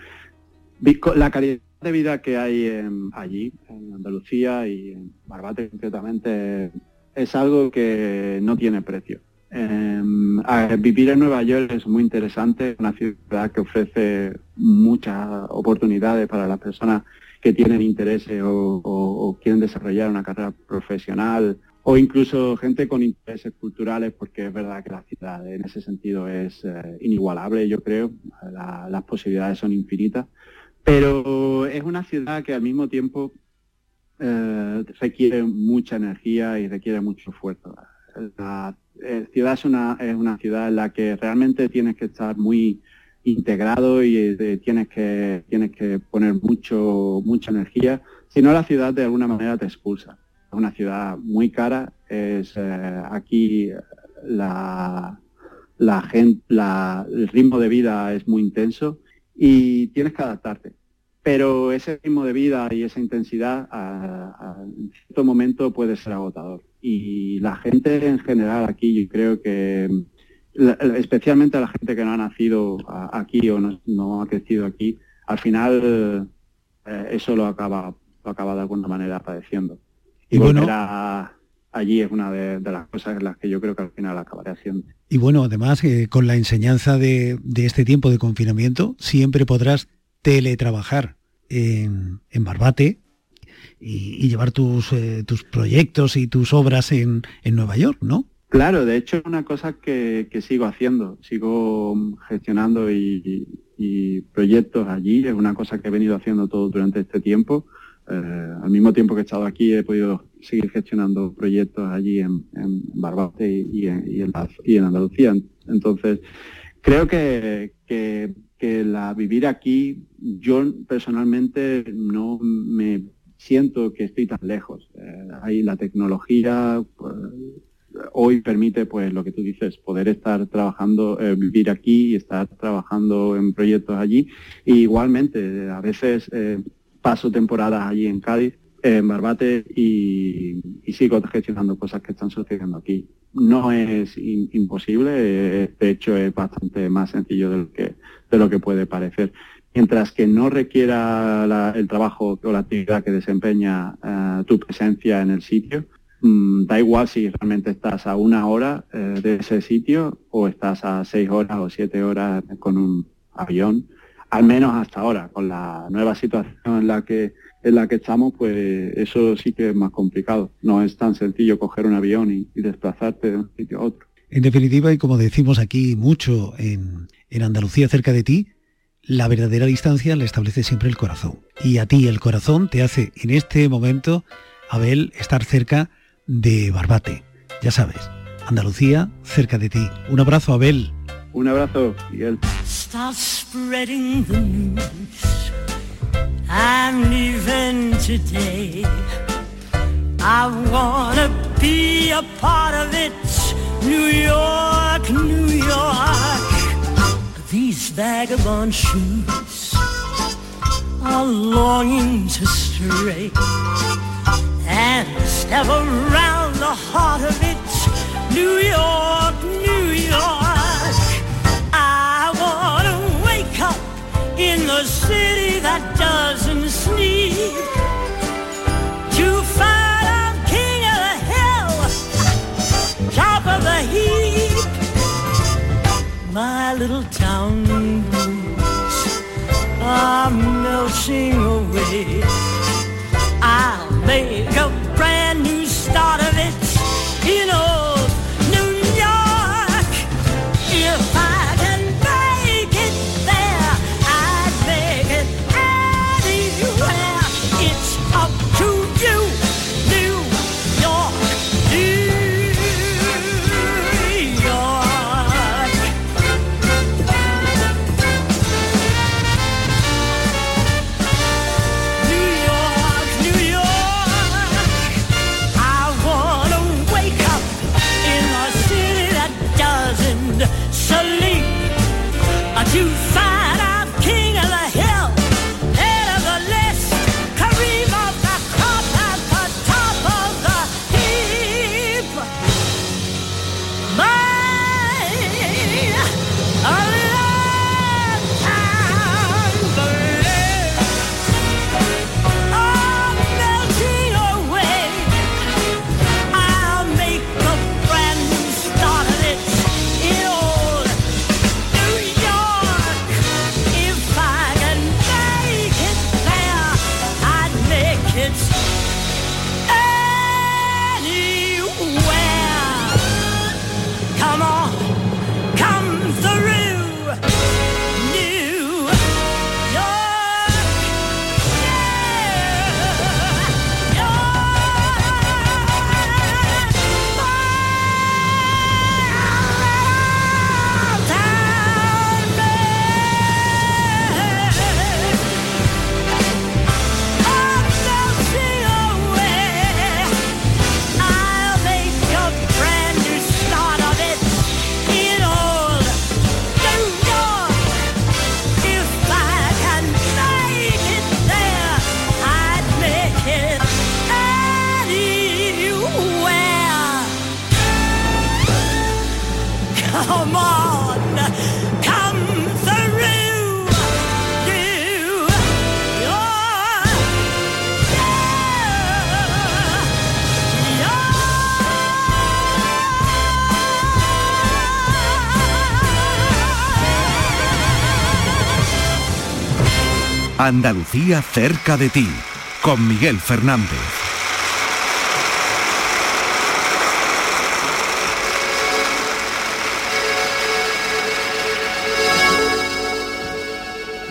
S13: la calidad de vida que hay allí, en Andalucía y en Barbate concretamente, es algo que no tiene precio. Em, vivir en Nueva York es muy interesante, una ciudad que ofrece muchas oportunidades para las personas que tienen interés o, quieren desarrollar una carrera profesional o incluso gente con intereses culturales, porque es verdad que la ciudad en ese sentido es eh, inigualable, yo creo, las posibilidades son infinitas, pero es una ciudad que al mismo tiempo eh, requiere mucha energía y requiere mucho esfuerzo. La ciudad es una, es una ciudad en la que realmente tienes que estar muy integrado y eh, tienes, que, tienes que poner mucho, mucha energía, si no la ciudad de alguna manera te expulsa. Una ciudad muy cara, es eh, aquí la, la gente, el ritmo de vida es muy intenso y tienes que adaptarte. Pero ese ritmo de vida y esa intensidad en cierto momento puede ser agotador y la gente en general aquí, yo creo que especialmente la gente que no ha nacido aquí o no, ha crecido aquí, al final eh, eso lo acaba, lo acaba de alguna manera padeciendo. Y, volver allí es una de, las cosas en las que yo creo que al final acabaré haciendo.
S11: Y bueno, además, eh, con la enseñanza de, este tiempo de confinamiento, siempre podrás teletrabajar en, en Barbate, y, llevar tus, eh, tus proyectos y tus obras en, en Nueva York, ¿no?
S13: Claro, de hecho es una cosa que, sigo haciendo, sigo gestionando y, proyectos allí, es una cosa que he venido haciendo todo durante este tiempo. Eh, al mismo tiempo que he estado aquí he podido seguir gestionando proyectos allí en, Barbate y, en, Andalucía. Entonces, creo que, que, que la vivir aquí, yo personalmente no me siento que estoy tan lejos. Eh, ahí la tecnología pues, hoy permite, pues lo que tú dices, poder estar trabajando, eh, vivir aquí y estar trabajando en proyectos allí. igualmente, a veces eh, paso temporadas allí en Cádiz, en Barbate, y, sigo gestionando cosas que están sucediendo aquí. No es imposible, de hecho es bastante más sencillo de lo que, de lo que puede parecer mientras que no requiera el trabajo o la actividad que desempeña eh, tu presencia en el sitio, mm, da igual si realmente estás a una hora eh, de ese sitio o estás a seis horas o siete horas con un avión, al menos hasta ahora, con la nueva situación en la que en la que estamos, pues eso sí que es más complicado. No es tan sencillo coger un avión y, desplazarte de un sitio a otro.
S11: En definitiva, y como decimos aquí mucho en, en Andalucía cerca de ti, la verdadera distancia la establece siempre el corazón. Y a ti el corazón te hace en este momento, Abel, estar cerca de Barbate. Ya sabes, Andalucía cerca de ti. Un abrazo, Abel.
S13: Un abrazo. Start
S14: spreading the news. I'm leaving today. I wanna be a part of it.
S13: New York, New York. These vagabond shoes are longing to stray and step around the heart of it, New York, New York. The city that doesn't sleep to find I'm king of the hill, top of the heap my little town blues are melting away. I'll make a brand new start of it, you know. you sign.
S1: Andalucía cerca de ti, con Miguel Fernández.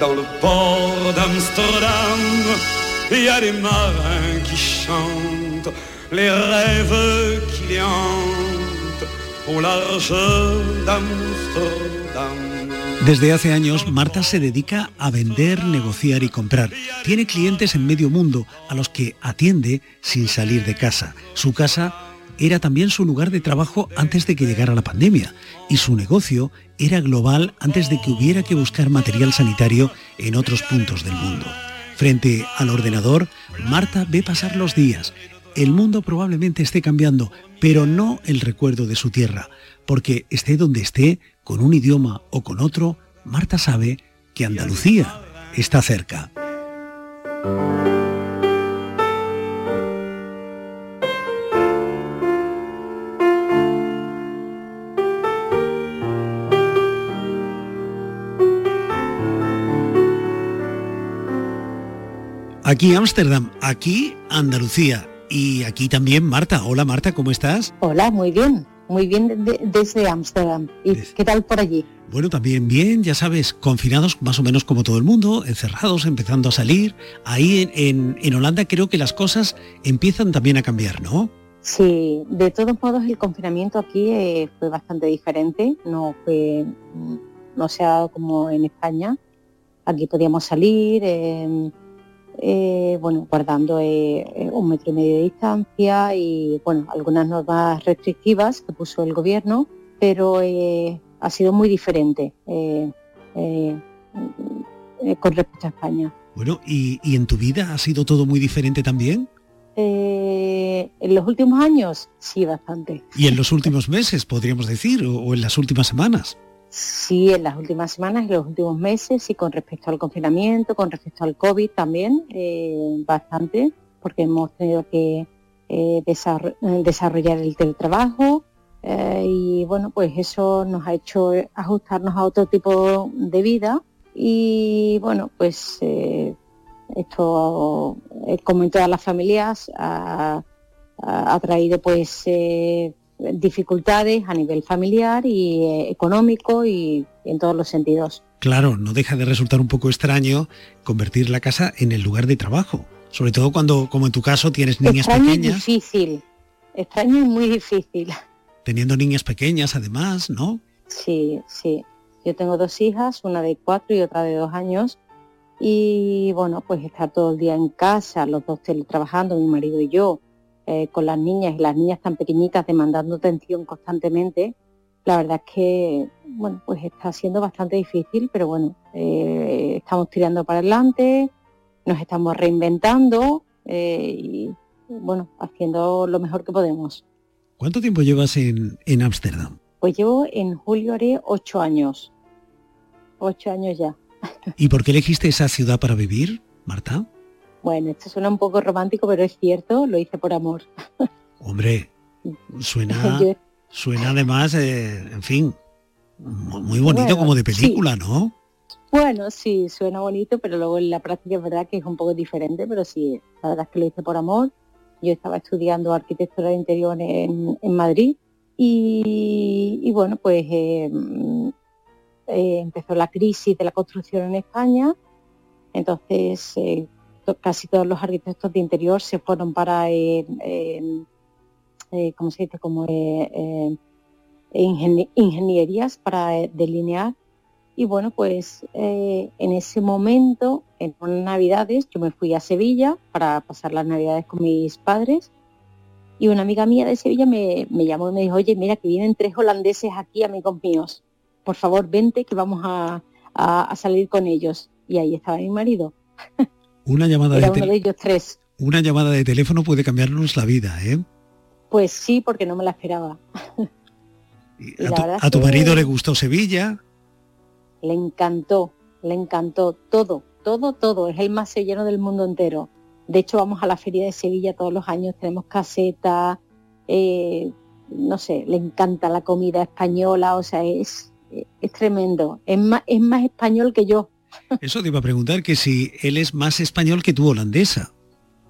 S15: Dans le port d'Amsterdam, il y a des marins qui chantent les rêves qui les hantent au large d'Amsterdam.
S11: Desde hace años, Marta se dedica a vender, negociar y comprar. Tiene clientes en medio mundo a los que atiende sin salir de casa. Su casa era también su lugar de trabajo antes de que llegara la pandemia y su negocio era global antes de que hubiera que buscar material sanitario en otros puntos del mundo. Frente al ordenador, Marta ve pasar los días. El mundo probablemente esté cambiando, pero no el recuerdo de su tierra, porque esté donde esté, con un idioma o con otro, Marta sabe que Andalucía está cerca. Aquí Ámsterdam, aquí Andalucía y aquí también Marta. Hola Marta, ¿cómo estás?
S16: Hola, muy bien muy bien desde Ámsterdam. ¿Y qué tal por allí?
S11: Bueno, también bien, ya sabes, confinados más o menos como todo el mundo, encerrados, empezando a salir. Ahí en, en, Holanda creo que las cosas empiezan también a cambiar, ¿no?
S16: Sí, de todos modos el confinamiento aquí eh, fue bastante diferente, no fue, no se ha dado como en España. Aquí podíamos salir, eh, bueno, guardando eh, eh, un metro y medio de distancia y bueno, algunas normas restrictivas que puso el gobierno, pero ha sido muy diferente con respecto a España.
S11: Bueno, ¿y, en tu vida ha sido todo muy diferente también?
S16: en los últimos años, sí, bastante.
S11: ¿Y en los últimos meses, podríamos decir, o en las últimas semanas?
S16: Sí, en las últimas semanas, en los últimos meses, y con respecto al confinamiento, con respecto al COVID también, eh, bastante, porque hemos tenido que eh, desarrollar el teletrabajo eh, y bueno, pues eso nos ha hecho ajustarnos a otro tipo de vida. Y bueno, pues esto, como en todas las familias, ha, ha traído pues dificultades a nivel familiar y eh, económico y en todos los sentidos.
S11: Claro, no deja de resultar un poco extraño convertir la casa en el lugar de trabajo, sobre todo cuando, como en tu caso, tienes niñas
S16: extraño
S11: pequeñas.
S16: Es difícil, extraño y muy difícil.
S11: Teniendo niñas pequeñas, además, ¿no?
S16: Sí, sí. Yo tengo dos hijas, una de cuatro y otra de dos años. Y bueno, pues estar todo el día en casa, los dos trabajando, mi marido y yo, eh, con las niñas y las niñas tan pequeñitas demandando atención constantemente, la verdad es que, bueno, pues está siendo bastante difícil, pero bueno, eh, estamos tirando para adelante, nos estamos reinventando eh, y, bueno, haciendo lo mejor que podemos.
S11: ¿Cuánto tiempo llevas en Ámsterdam?
S16: pues llevo en julio haré ocho años. Ocho años ya.
S11: ¿Y por qué elegiste esa ciudad para vivir, Marta?
S16: Bueno, esto suena un poco romántico, pero es cierto, lo hice por amor.
S11: Hombre, suena, suena además, eh, en fin, muy bonito como de película, ¿no?
S16: Bueno, sí, suena bonito, pero luego en la práctica es verdad que es un poco diferente, pero sí, la verdad es que lo hice por amor. Yo estaba estudiando arquitectura de interior en, Madrid y, bueno, pues eh, eh, empezó la crisis de la construcción en España, entonces casi todos los arquitectos de interior se fueron para, eh, eh, ¿cómo se dice? Como eh, ingenierías para delinear. Y bueno, pues en ese momento, en unas navidades, yo me fui a Sevilla para pasar las navidades con mis padres. Y una amiga mía de Sevilla me, llamó y me dijo, oye, mira que vienen tres holandeses aquí, amigos míos. Por favor, vente que vamos a, a salir con ellos. Y ahí estaba mi marido.
S11: Una llamada
S16: de, ellos tres.
S11: Una llamada de teléfono puede cambiarnos la vida, ¿eh?
S16: Pues sí, porque no me la esperaba.
S11: a, tu, marido le gustó Sevilla?
S16: Le encantó, le encantó todo, todo, todo. Es el más sevillano del mundo entero. De hecho, vamos a la feria de Sevilla todos los años, tenemos caseta, eh, no sé, le encanta la comida española, o sea, es, es tremendo. Es más, es más español que yo.
S11: Eso te iba a preguntar que si él es más español que tú holandesa.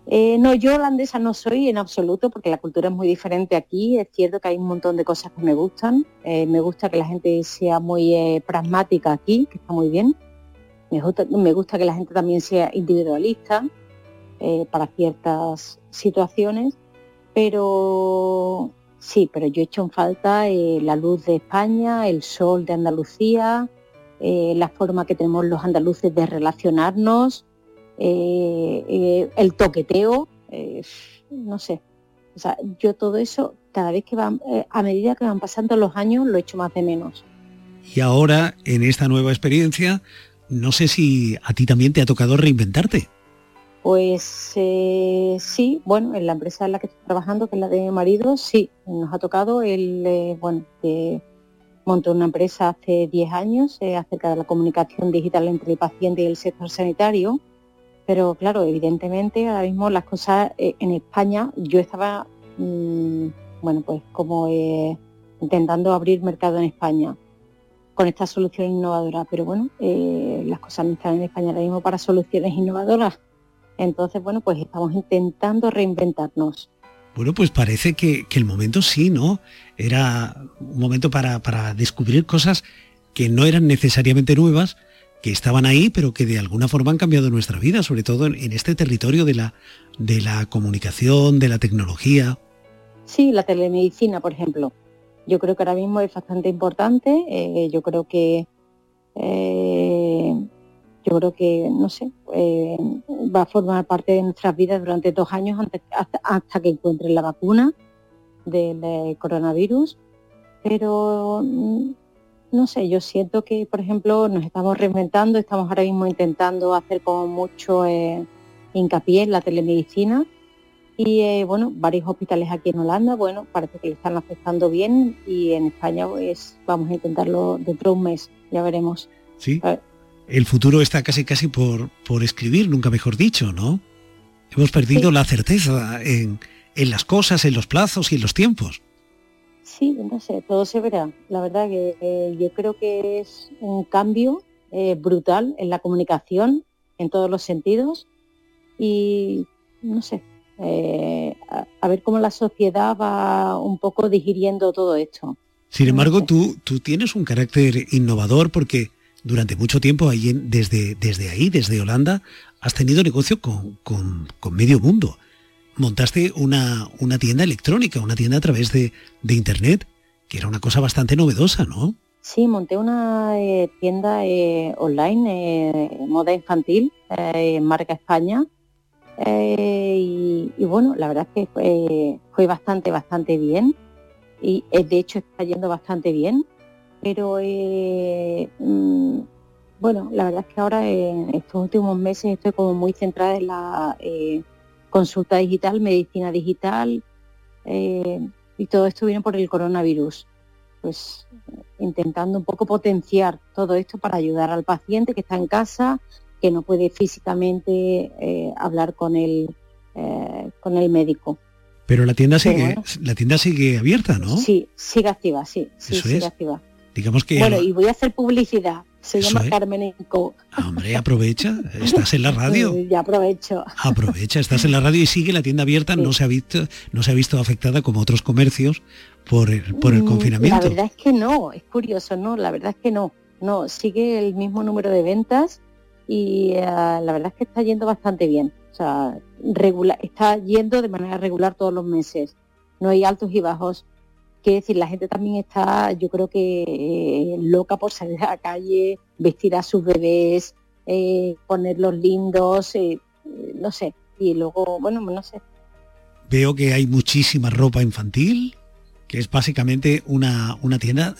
S16: Eh, no, yo holandesa no soy en absoluto porque la cultura es muy diferente aquí. Es cierto que hay un montón de cosas que me gustan. Eh, me gusta que la gente sea muy eh, pragmática aquí, que está muy bien. Me gusta, que la gente también sea individualista para ciertas situaciones. Pero sí, pero yo he hecho en falta la luz de España, el sol de Andalucía, la forma que tenemos los andaluces de relacionarnos eh, eh, el toqueteo, eh, no sé. O sea, yo todo eso, cada vez que van, a medida que van pasando los años, lo echo más de menos.
S11: Y ahora, en esta nueva experiencia, no sé si a ti también te ha tocado reinventarte.
S16: Pues sí, bueno, en la empresa en la que estoy trabajando, que es la de mi marido, sí, nos ha tocado el, bueno, que montó una empresa hace 10 años acerca de la comunicación digital entre el paciente y el sector sanitario pero claro, evidentemente ahora mismo las cosas eh, en España, yo estaba, mm, bueno, pues como eh, intentando abrir mercado en España con esta solución innovadora, pero bueno, eh, las cosas no están en España ahora mismo para soluciones innovadoras. Entonces, bueno, pues estamos intentando reinventarnos.
S11: Bueno, pues parece que, el momento sí, ¿no? Era un momento para, para descubrir cosas que no eran necesariamente nuevas, que estaban ahí, pero que de alguna forma han cambiado nuestra vida, sobre todo en, este territorio de la, de la comunicación, de la tecnología.
S16: Sí, la telemedicina, por ejemplo. Yo creo que ahora mismo es bastante importante. Eh, yo creo que eh, yo creo que, no sé, eh, va a formar parte de nuestras vidas durante dos años hasta, hasta que encuentren la vacuna del coronavirus. Pero no sé, yo siento que, por ejemplo, nos estamos reinventando, estamos ahora mismo intentando hacer como mucho eh, hincapié en la telemedicina y eh, bueno, varios hospitales aquí en Holanda, bueno, parece que le están afectando bien y en España pues vamos a intentarlo dentro de un mes, ya veremos.
S11: Sí. El futuro está casi casi por, por escribir, nunca mejor dicho, ¿no? Hemos perdido la certeza en, en las cosas, en los plazos y en los tiempos.
S16: Sí, no sé, todo se verá. La verdad que eh, yo creo que es un cambio eh, brutal en la comunicación, en todos los sentidos. Y no sé, eh, a, ver cómo la sociedad va un poco digiriendo todo esto.
S11: Sin embargo, tú, tú tienes un carácter innovador porque durante mucho tiempo ahí, desde, desde ahí, desde Holanda, has tenido negocio con, con, medio mundo montaste una, una tienda electrónica, una tienda a través de, Internet, que era una cosa bastante novedosa, ¿no?
S16: Sí, monté una eh, tienda eh, online, eh, moda infantil, en marca España. Y, bueno, la verdad es que fue, fue bastante, bastante bien. Y de hecho está yendo bastante bien. Pero mm, bueno, la verdad es que ahora en estos últimos meses estoy como muy centrada en la consulta digital, medicina digital, eh, y todo esto viene por el coronavirus. Pues intentando un poco potenciar todo esto para ayudar al paciente que está en casa, que no puede físicamente eh, hablar con el, eh, con el médico.
S11: Pero la tienda sigue, la tienda sigue abierta, ¿no?
S16: Sí, sigue activa, sí, sí sigue activa.
S11: Digamos que
S16: bueno, y voy a hacer publicidad. Se llama Carmen Enco.
S11: Ah, hombre, aprovecha, estás en la radio.
S16: Ya aprovecho.
S11: Aprovecha, estás en la radio y sigue la tienda abierta, no se ha visto, no se ha visto afectada como otros comercios por el, por el mm, confinamiento.
S16: La verdad es que no, es curioso, ¿no? La verdad es que no. No, sigue el mismo número de ventas y eh, la verdad es que está yendo bastante bien. O sea, regular, está yendo de manera regular todos los meses. No hay altos y bajos Quiere decir, la gente también está, yo creo que eh, loca por salir a la calle, vestir a sus bebés, eh, ponerlos lindos, eh, no sé. Y luego, bueno, no sé.
S11: Veo que hay muchísima ropa infantil, que es básicamente una, una tienda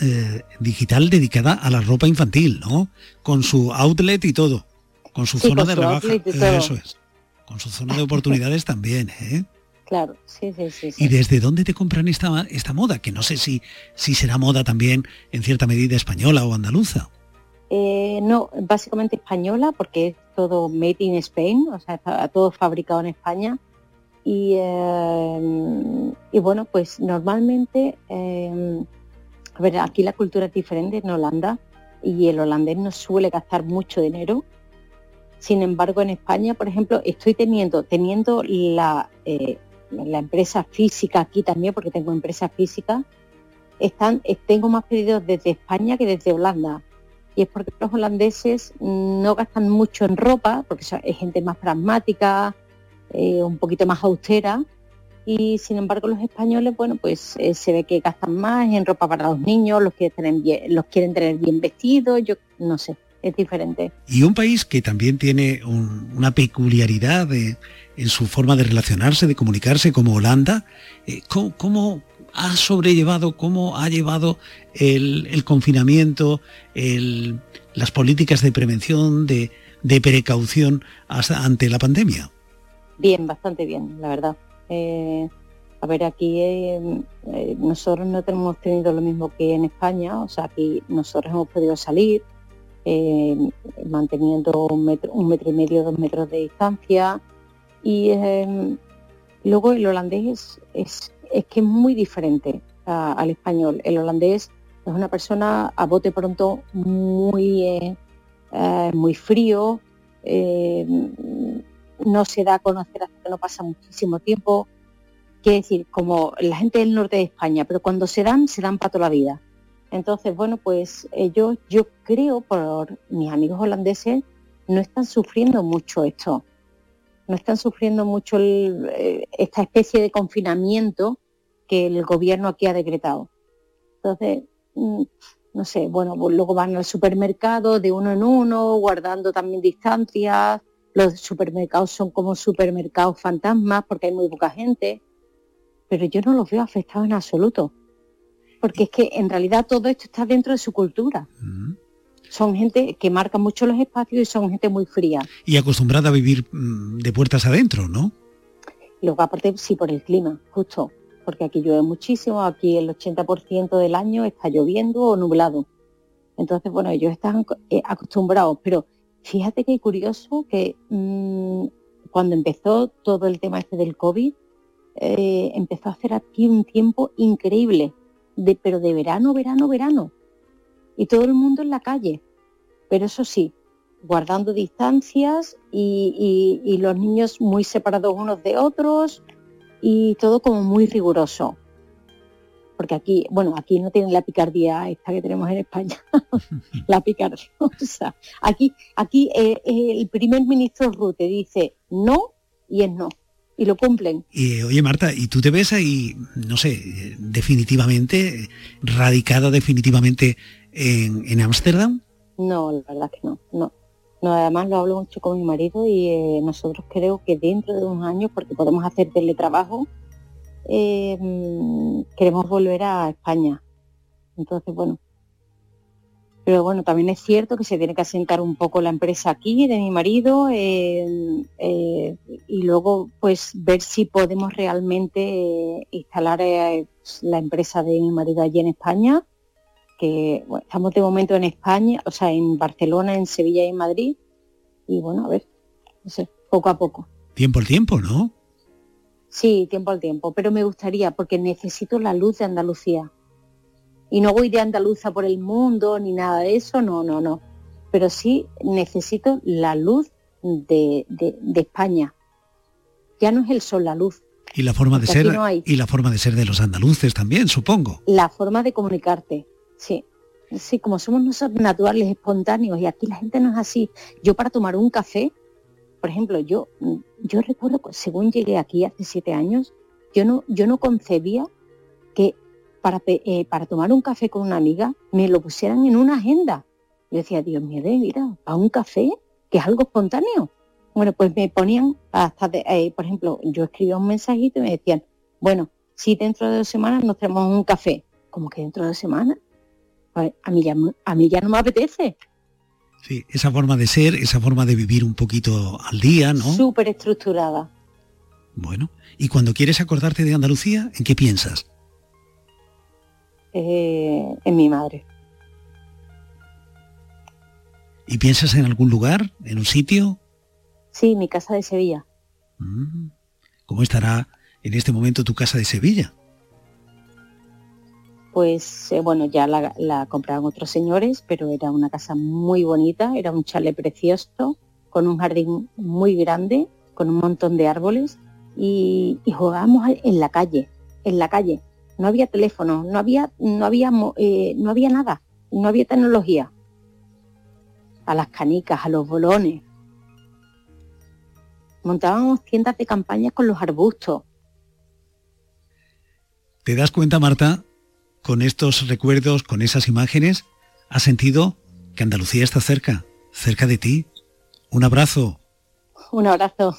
S11: digital dedicada a la ropa infantil, ¿no? Con su outlet y todo, con su zona de rebaja. Eso es. Con su zona de oportunidades también, ¿eh?
S16: Claro, sí, sí, sí,
S11: ¿Y desde dónde te compran esta, esta moda? Que no sé si, si será moda también en cierta medida española o andaluza.
S16: Eh, no, básicamente española porque es todo made in Spain, o sea, está todo fabricado en España. Y, eh, y bueno, pues normalmente, eh, a ver, aquí la cultura es diferente en Holanda. y el holandés no suele gastar mucho dinero. Sin embargo, en España, por ejemplo, estoy teniendo, teniendo la, eh, la empresa física aquí también, porque tengo empresa física, están, eh, tengo más pedidos desde España que desde Holanda. Y es porque los holandeses no gastan mucho en ropa, porque es gente más pragmática, eh, un poquito más austera, y sin embargo los españoles, bueno, pues eh, se ve que gastan más en ropa para los niños, los quieren tener bien, los quieren tener bien vestidos, yo no sé, es diferente.
S11: Y un país que también tiene una peculiaridad en su forma de relacionarse, de comunicarse, como Holanda, eh, ¿cómo, ha sobrellevado, cómo ha llevado el, confinamiento, las políticas de prevención, de, precaución ante la pandemia?
S16: Bien, bastante bien, la verdad. Eh, a ver, aquí eh, nosotros no tenemos tenido lo mismo que en España, o sea, aquí nosotros hemos podido salir manteniendo un metro y medio, dos metros de distancia. Y luego el holandés es, es, que es muy diferente al español. El holandés es una persona a bote pronto muy, muy frío, no se da a conocer hasta que no pasa muchísimo tiempo. Quiere decir, como la gente del norte de España, pero cuando se dan, se dan para toda la vida. Entonces, bueno, pues ellos, yo creo, por mis amigos holandeses, no están sufriendo mucho esto. No están sufriendo mucho eh, esta especie de confinamiento que el gobierno aquí ha decretado. Entonces, mm, no sé, bueno, pues luego van al supermercado de uno en uno, guardando también distancias, los supermercados son como supermercados fantasmas porque hay muy poca gente, pero yo no los veo afectados en absoluto, porque es que en realidad todo esto está dentro de su cultura. Son gente que marca mucho los espacios y son gente muy fría.
S11: Y acostumbrada a vivir mm, de puertas adentro, ¿no?
S16: Luego aparte sí por el clima, justo, porque aquí llueve muchísimo, aquí el 80% del año está lloviendo o nublado. Entonces, bueno, ellos están eh, acostumbrados, pero Fíjate que curioso que mm, cuando empezó todo el tema este del COVID, eh, empezó a hacer aquí un tiempo increíble, de, pero de verano, verano, verano. Y todo el mundo en la calle. Pero eso sí, guardando distancias y los niños muy separados unos de otros y todo como muy riguroso porque aquí, bueno, aquí no tienen la picardía esta que tenemos en España, la picardía. aquí, aquí eh, eh, el primer ministro Rute dice no y es no. Y lo cumplen.
S11: Y oye Marta, ¿y tú te ves ahí, no sé, definitivamente, radicada definitivamente en Ámsterdam?
S16: no, la verdad que no, no. No, además lo hablo mucho con mi marido y eh, nosotros creo que dentro de unos años, porque podemos hacer teletrabajo, eh, queremos volver a España. Entonces, bueno. Pero bueno, también es cierto que se tiene que asentar un poco la empresa aquí de mi marido eh, y luego pues ver si podemos realmente instalar la empresa de mi marido allí en España, que estamos de momento en España, o sea, en Barcelona, en Sevilla y en Madrid. Y bueno, a ver, no sé, poco a poco.
S11: Tiempo al tiempo, ¿no?
S16: Sí, tiempo al tiempo, pero me gustaría porque necesito la luz de Andalucía. Y no voy de andaluza por el mundo ni nada de eso, no, no, no. Pero sí necesito la luz de, España. Ya no es el sol la luz.
S11: Y la forma de ser y la forma de ser de los andaluces también, supongo.
S16: La forma de comunicarte, sí. Sí, como somos nosotros naturales, espontáneos, y aquí la gente no es así. Yo para tomar un café por ejemplo, yo, yo recuerdo, según llegué aquí hace siete años, yo no, yo no concebía que para, eh, para tomar un café con una amiga me lo pusieran en una agenda. Yo decía, Dios mío, de mira, a un café, que es algo espontáneo. Bueno, pues me ponían hasta, eh, por ejemplo, yo escribía un mensajito y me decían, bueno, si dentro de dos semanas nos tenemos un café. como que dentro de dos semanas? Pues a mí ya, a mí ya no me apetece.
S11: Sí, esa forma de ser, esa forma de vivir un poquito al día, ¿no?
S16: Súper estructurada.
S11: Bueno, ¿y cuando quieres acordarte de Andalucía, en qué piensas?
S16: Eh, en mi madre.
S11: ¿Y piensas en algún lugar, en un sitio?
S16: Sí, mi casa de Sevilla.
S11: Mm. ¿Cómo estará en este momento tu casa de Sevilla?
S16: Pues eh, bueno, ya la, la, compraron otros señores, pero era una casa muy bonita, era un chalet precioso, con un jardín muy grande, con un montón de árboles, y, jugábamos en la calle, en la calle. No había teléfono, no había, no había, eh, no había nada, no había tecnología. A las canicas, a los bolones. Montábamos tiendas de campaña con los arbustos.
S11: ¿Te das cuenta, Marta, con estos recuerdos, con esas imágenes, has sentido que Andalucía está cerca, cerca de ti. Un abrazo.
S16: Un abrazo.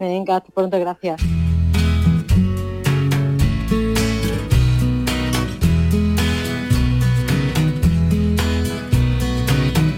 S16: Venga, pronto, gracias.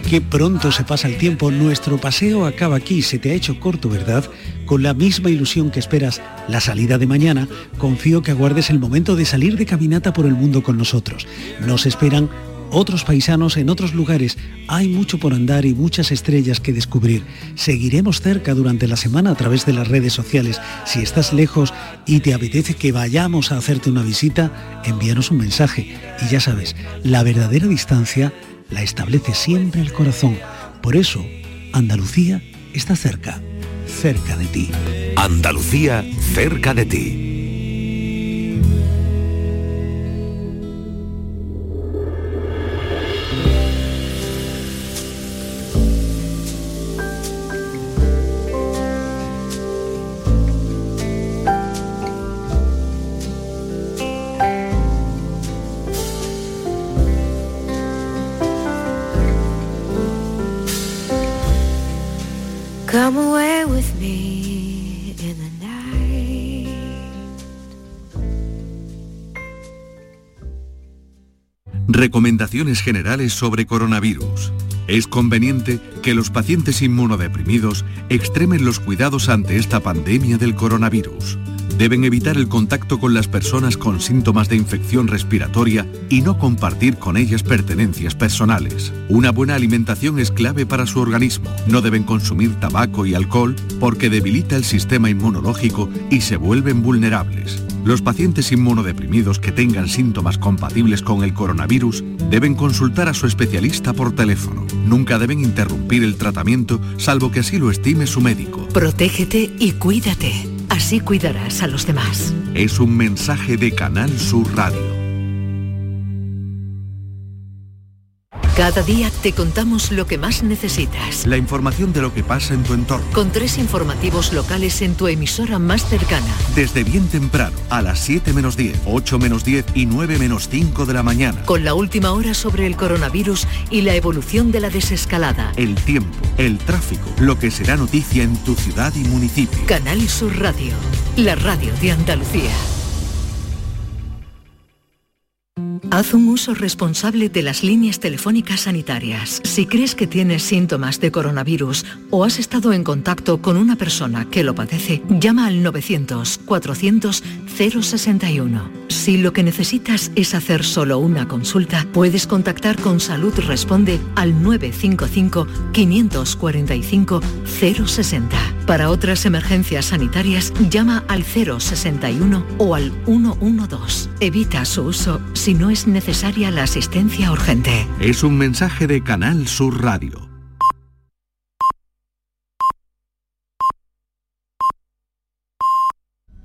S11: Qué pronto se pasa el tiempo, nuestro paseo acaba aquí, se te ha hecho corto, ¿verdad? Con la misma ilusión que esperas la salida de mañana, confío que aguardes el momento de salir de caminata por el mundo con nosotros. Nos esperan otros paisanos en otros lugares. Hay mucho por andar y muchas estrellas que descubrir. Seguiremos cerca durante la semana a través de las redes sociales. Si estás lejos y te apetece que vayamos a hacerte una visita, envíanos un mensaje. Y ya sabes, la verdadera distancia la establece siempre el corazón. Por eso, Andalucía está cerca, cerca de ti.
S1: Andalucía, cerca de ti. Recomendaciones generales sobre coronavirus. Es conveniente que los pacientes inmunodeprimidos extremen los cuidados ante esta pandemia del coronavirus. Deben evitar el contacto con las personas con síntomas de infección respiratoria y no compartir con ellas pertenencias personales. Una buena alimentación es clave para su organismo. No deben consumir tabaco y alcohol porque debilita el sistema inmunológico y se vuelven vulnerables. Los pacientes inmunodeprimidos que tengan síntomas compatibles con el coronavirus deben consultar a su especialista por teléfono. Nunca deben interrumpir el tratamiento salvo que así lo estime su médico.
S10: Protégete y cuídate. Así cuidarás a los demás.
S1: Es un mensaje de Canal Sur Radio.
S10: Cada día te contamos lo que más necesitas.
S1: La información de lo que pasa en tu entorno.
S10: Con tres informativos locales en tu emisora más cercana.
S1: Desde bien temprano, a las 7 menos 10, 8 menos 10 y 9 menos 5 de la mañana.
S10: Con la última hora sobre el coronavirus y la evolución de la desescalada.
S1: El tiempo, el tráfico, lo que será noticia en tu ciudad y municipio.
S10: Canal Sur Radio, la radio de Andalucía. Haz un uso responsable de las líneas telefónicas sanitarias. Si crees que tienes síntomas de coronavirus o has estado en contacto con una persona que lo padece, llama al 900-400-061. Si lo que necesitas es hacer solo una consulta, puedes contactar con Salud Responde al 955-545-060. Para otras emergencias sanitarias, llama al 061 o al 112. Evita su uso si no es necesaria la asistencia urgente.
S1: Es un mensaje de Canal Sur Radio.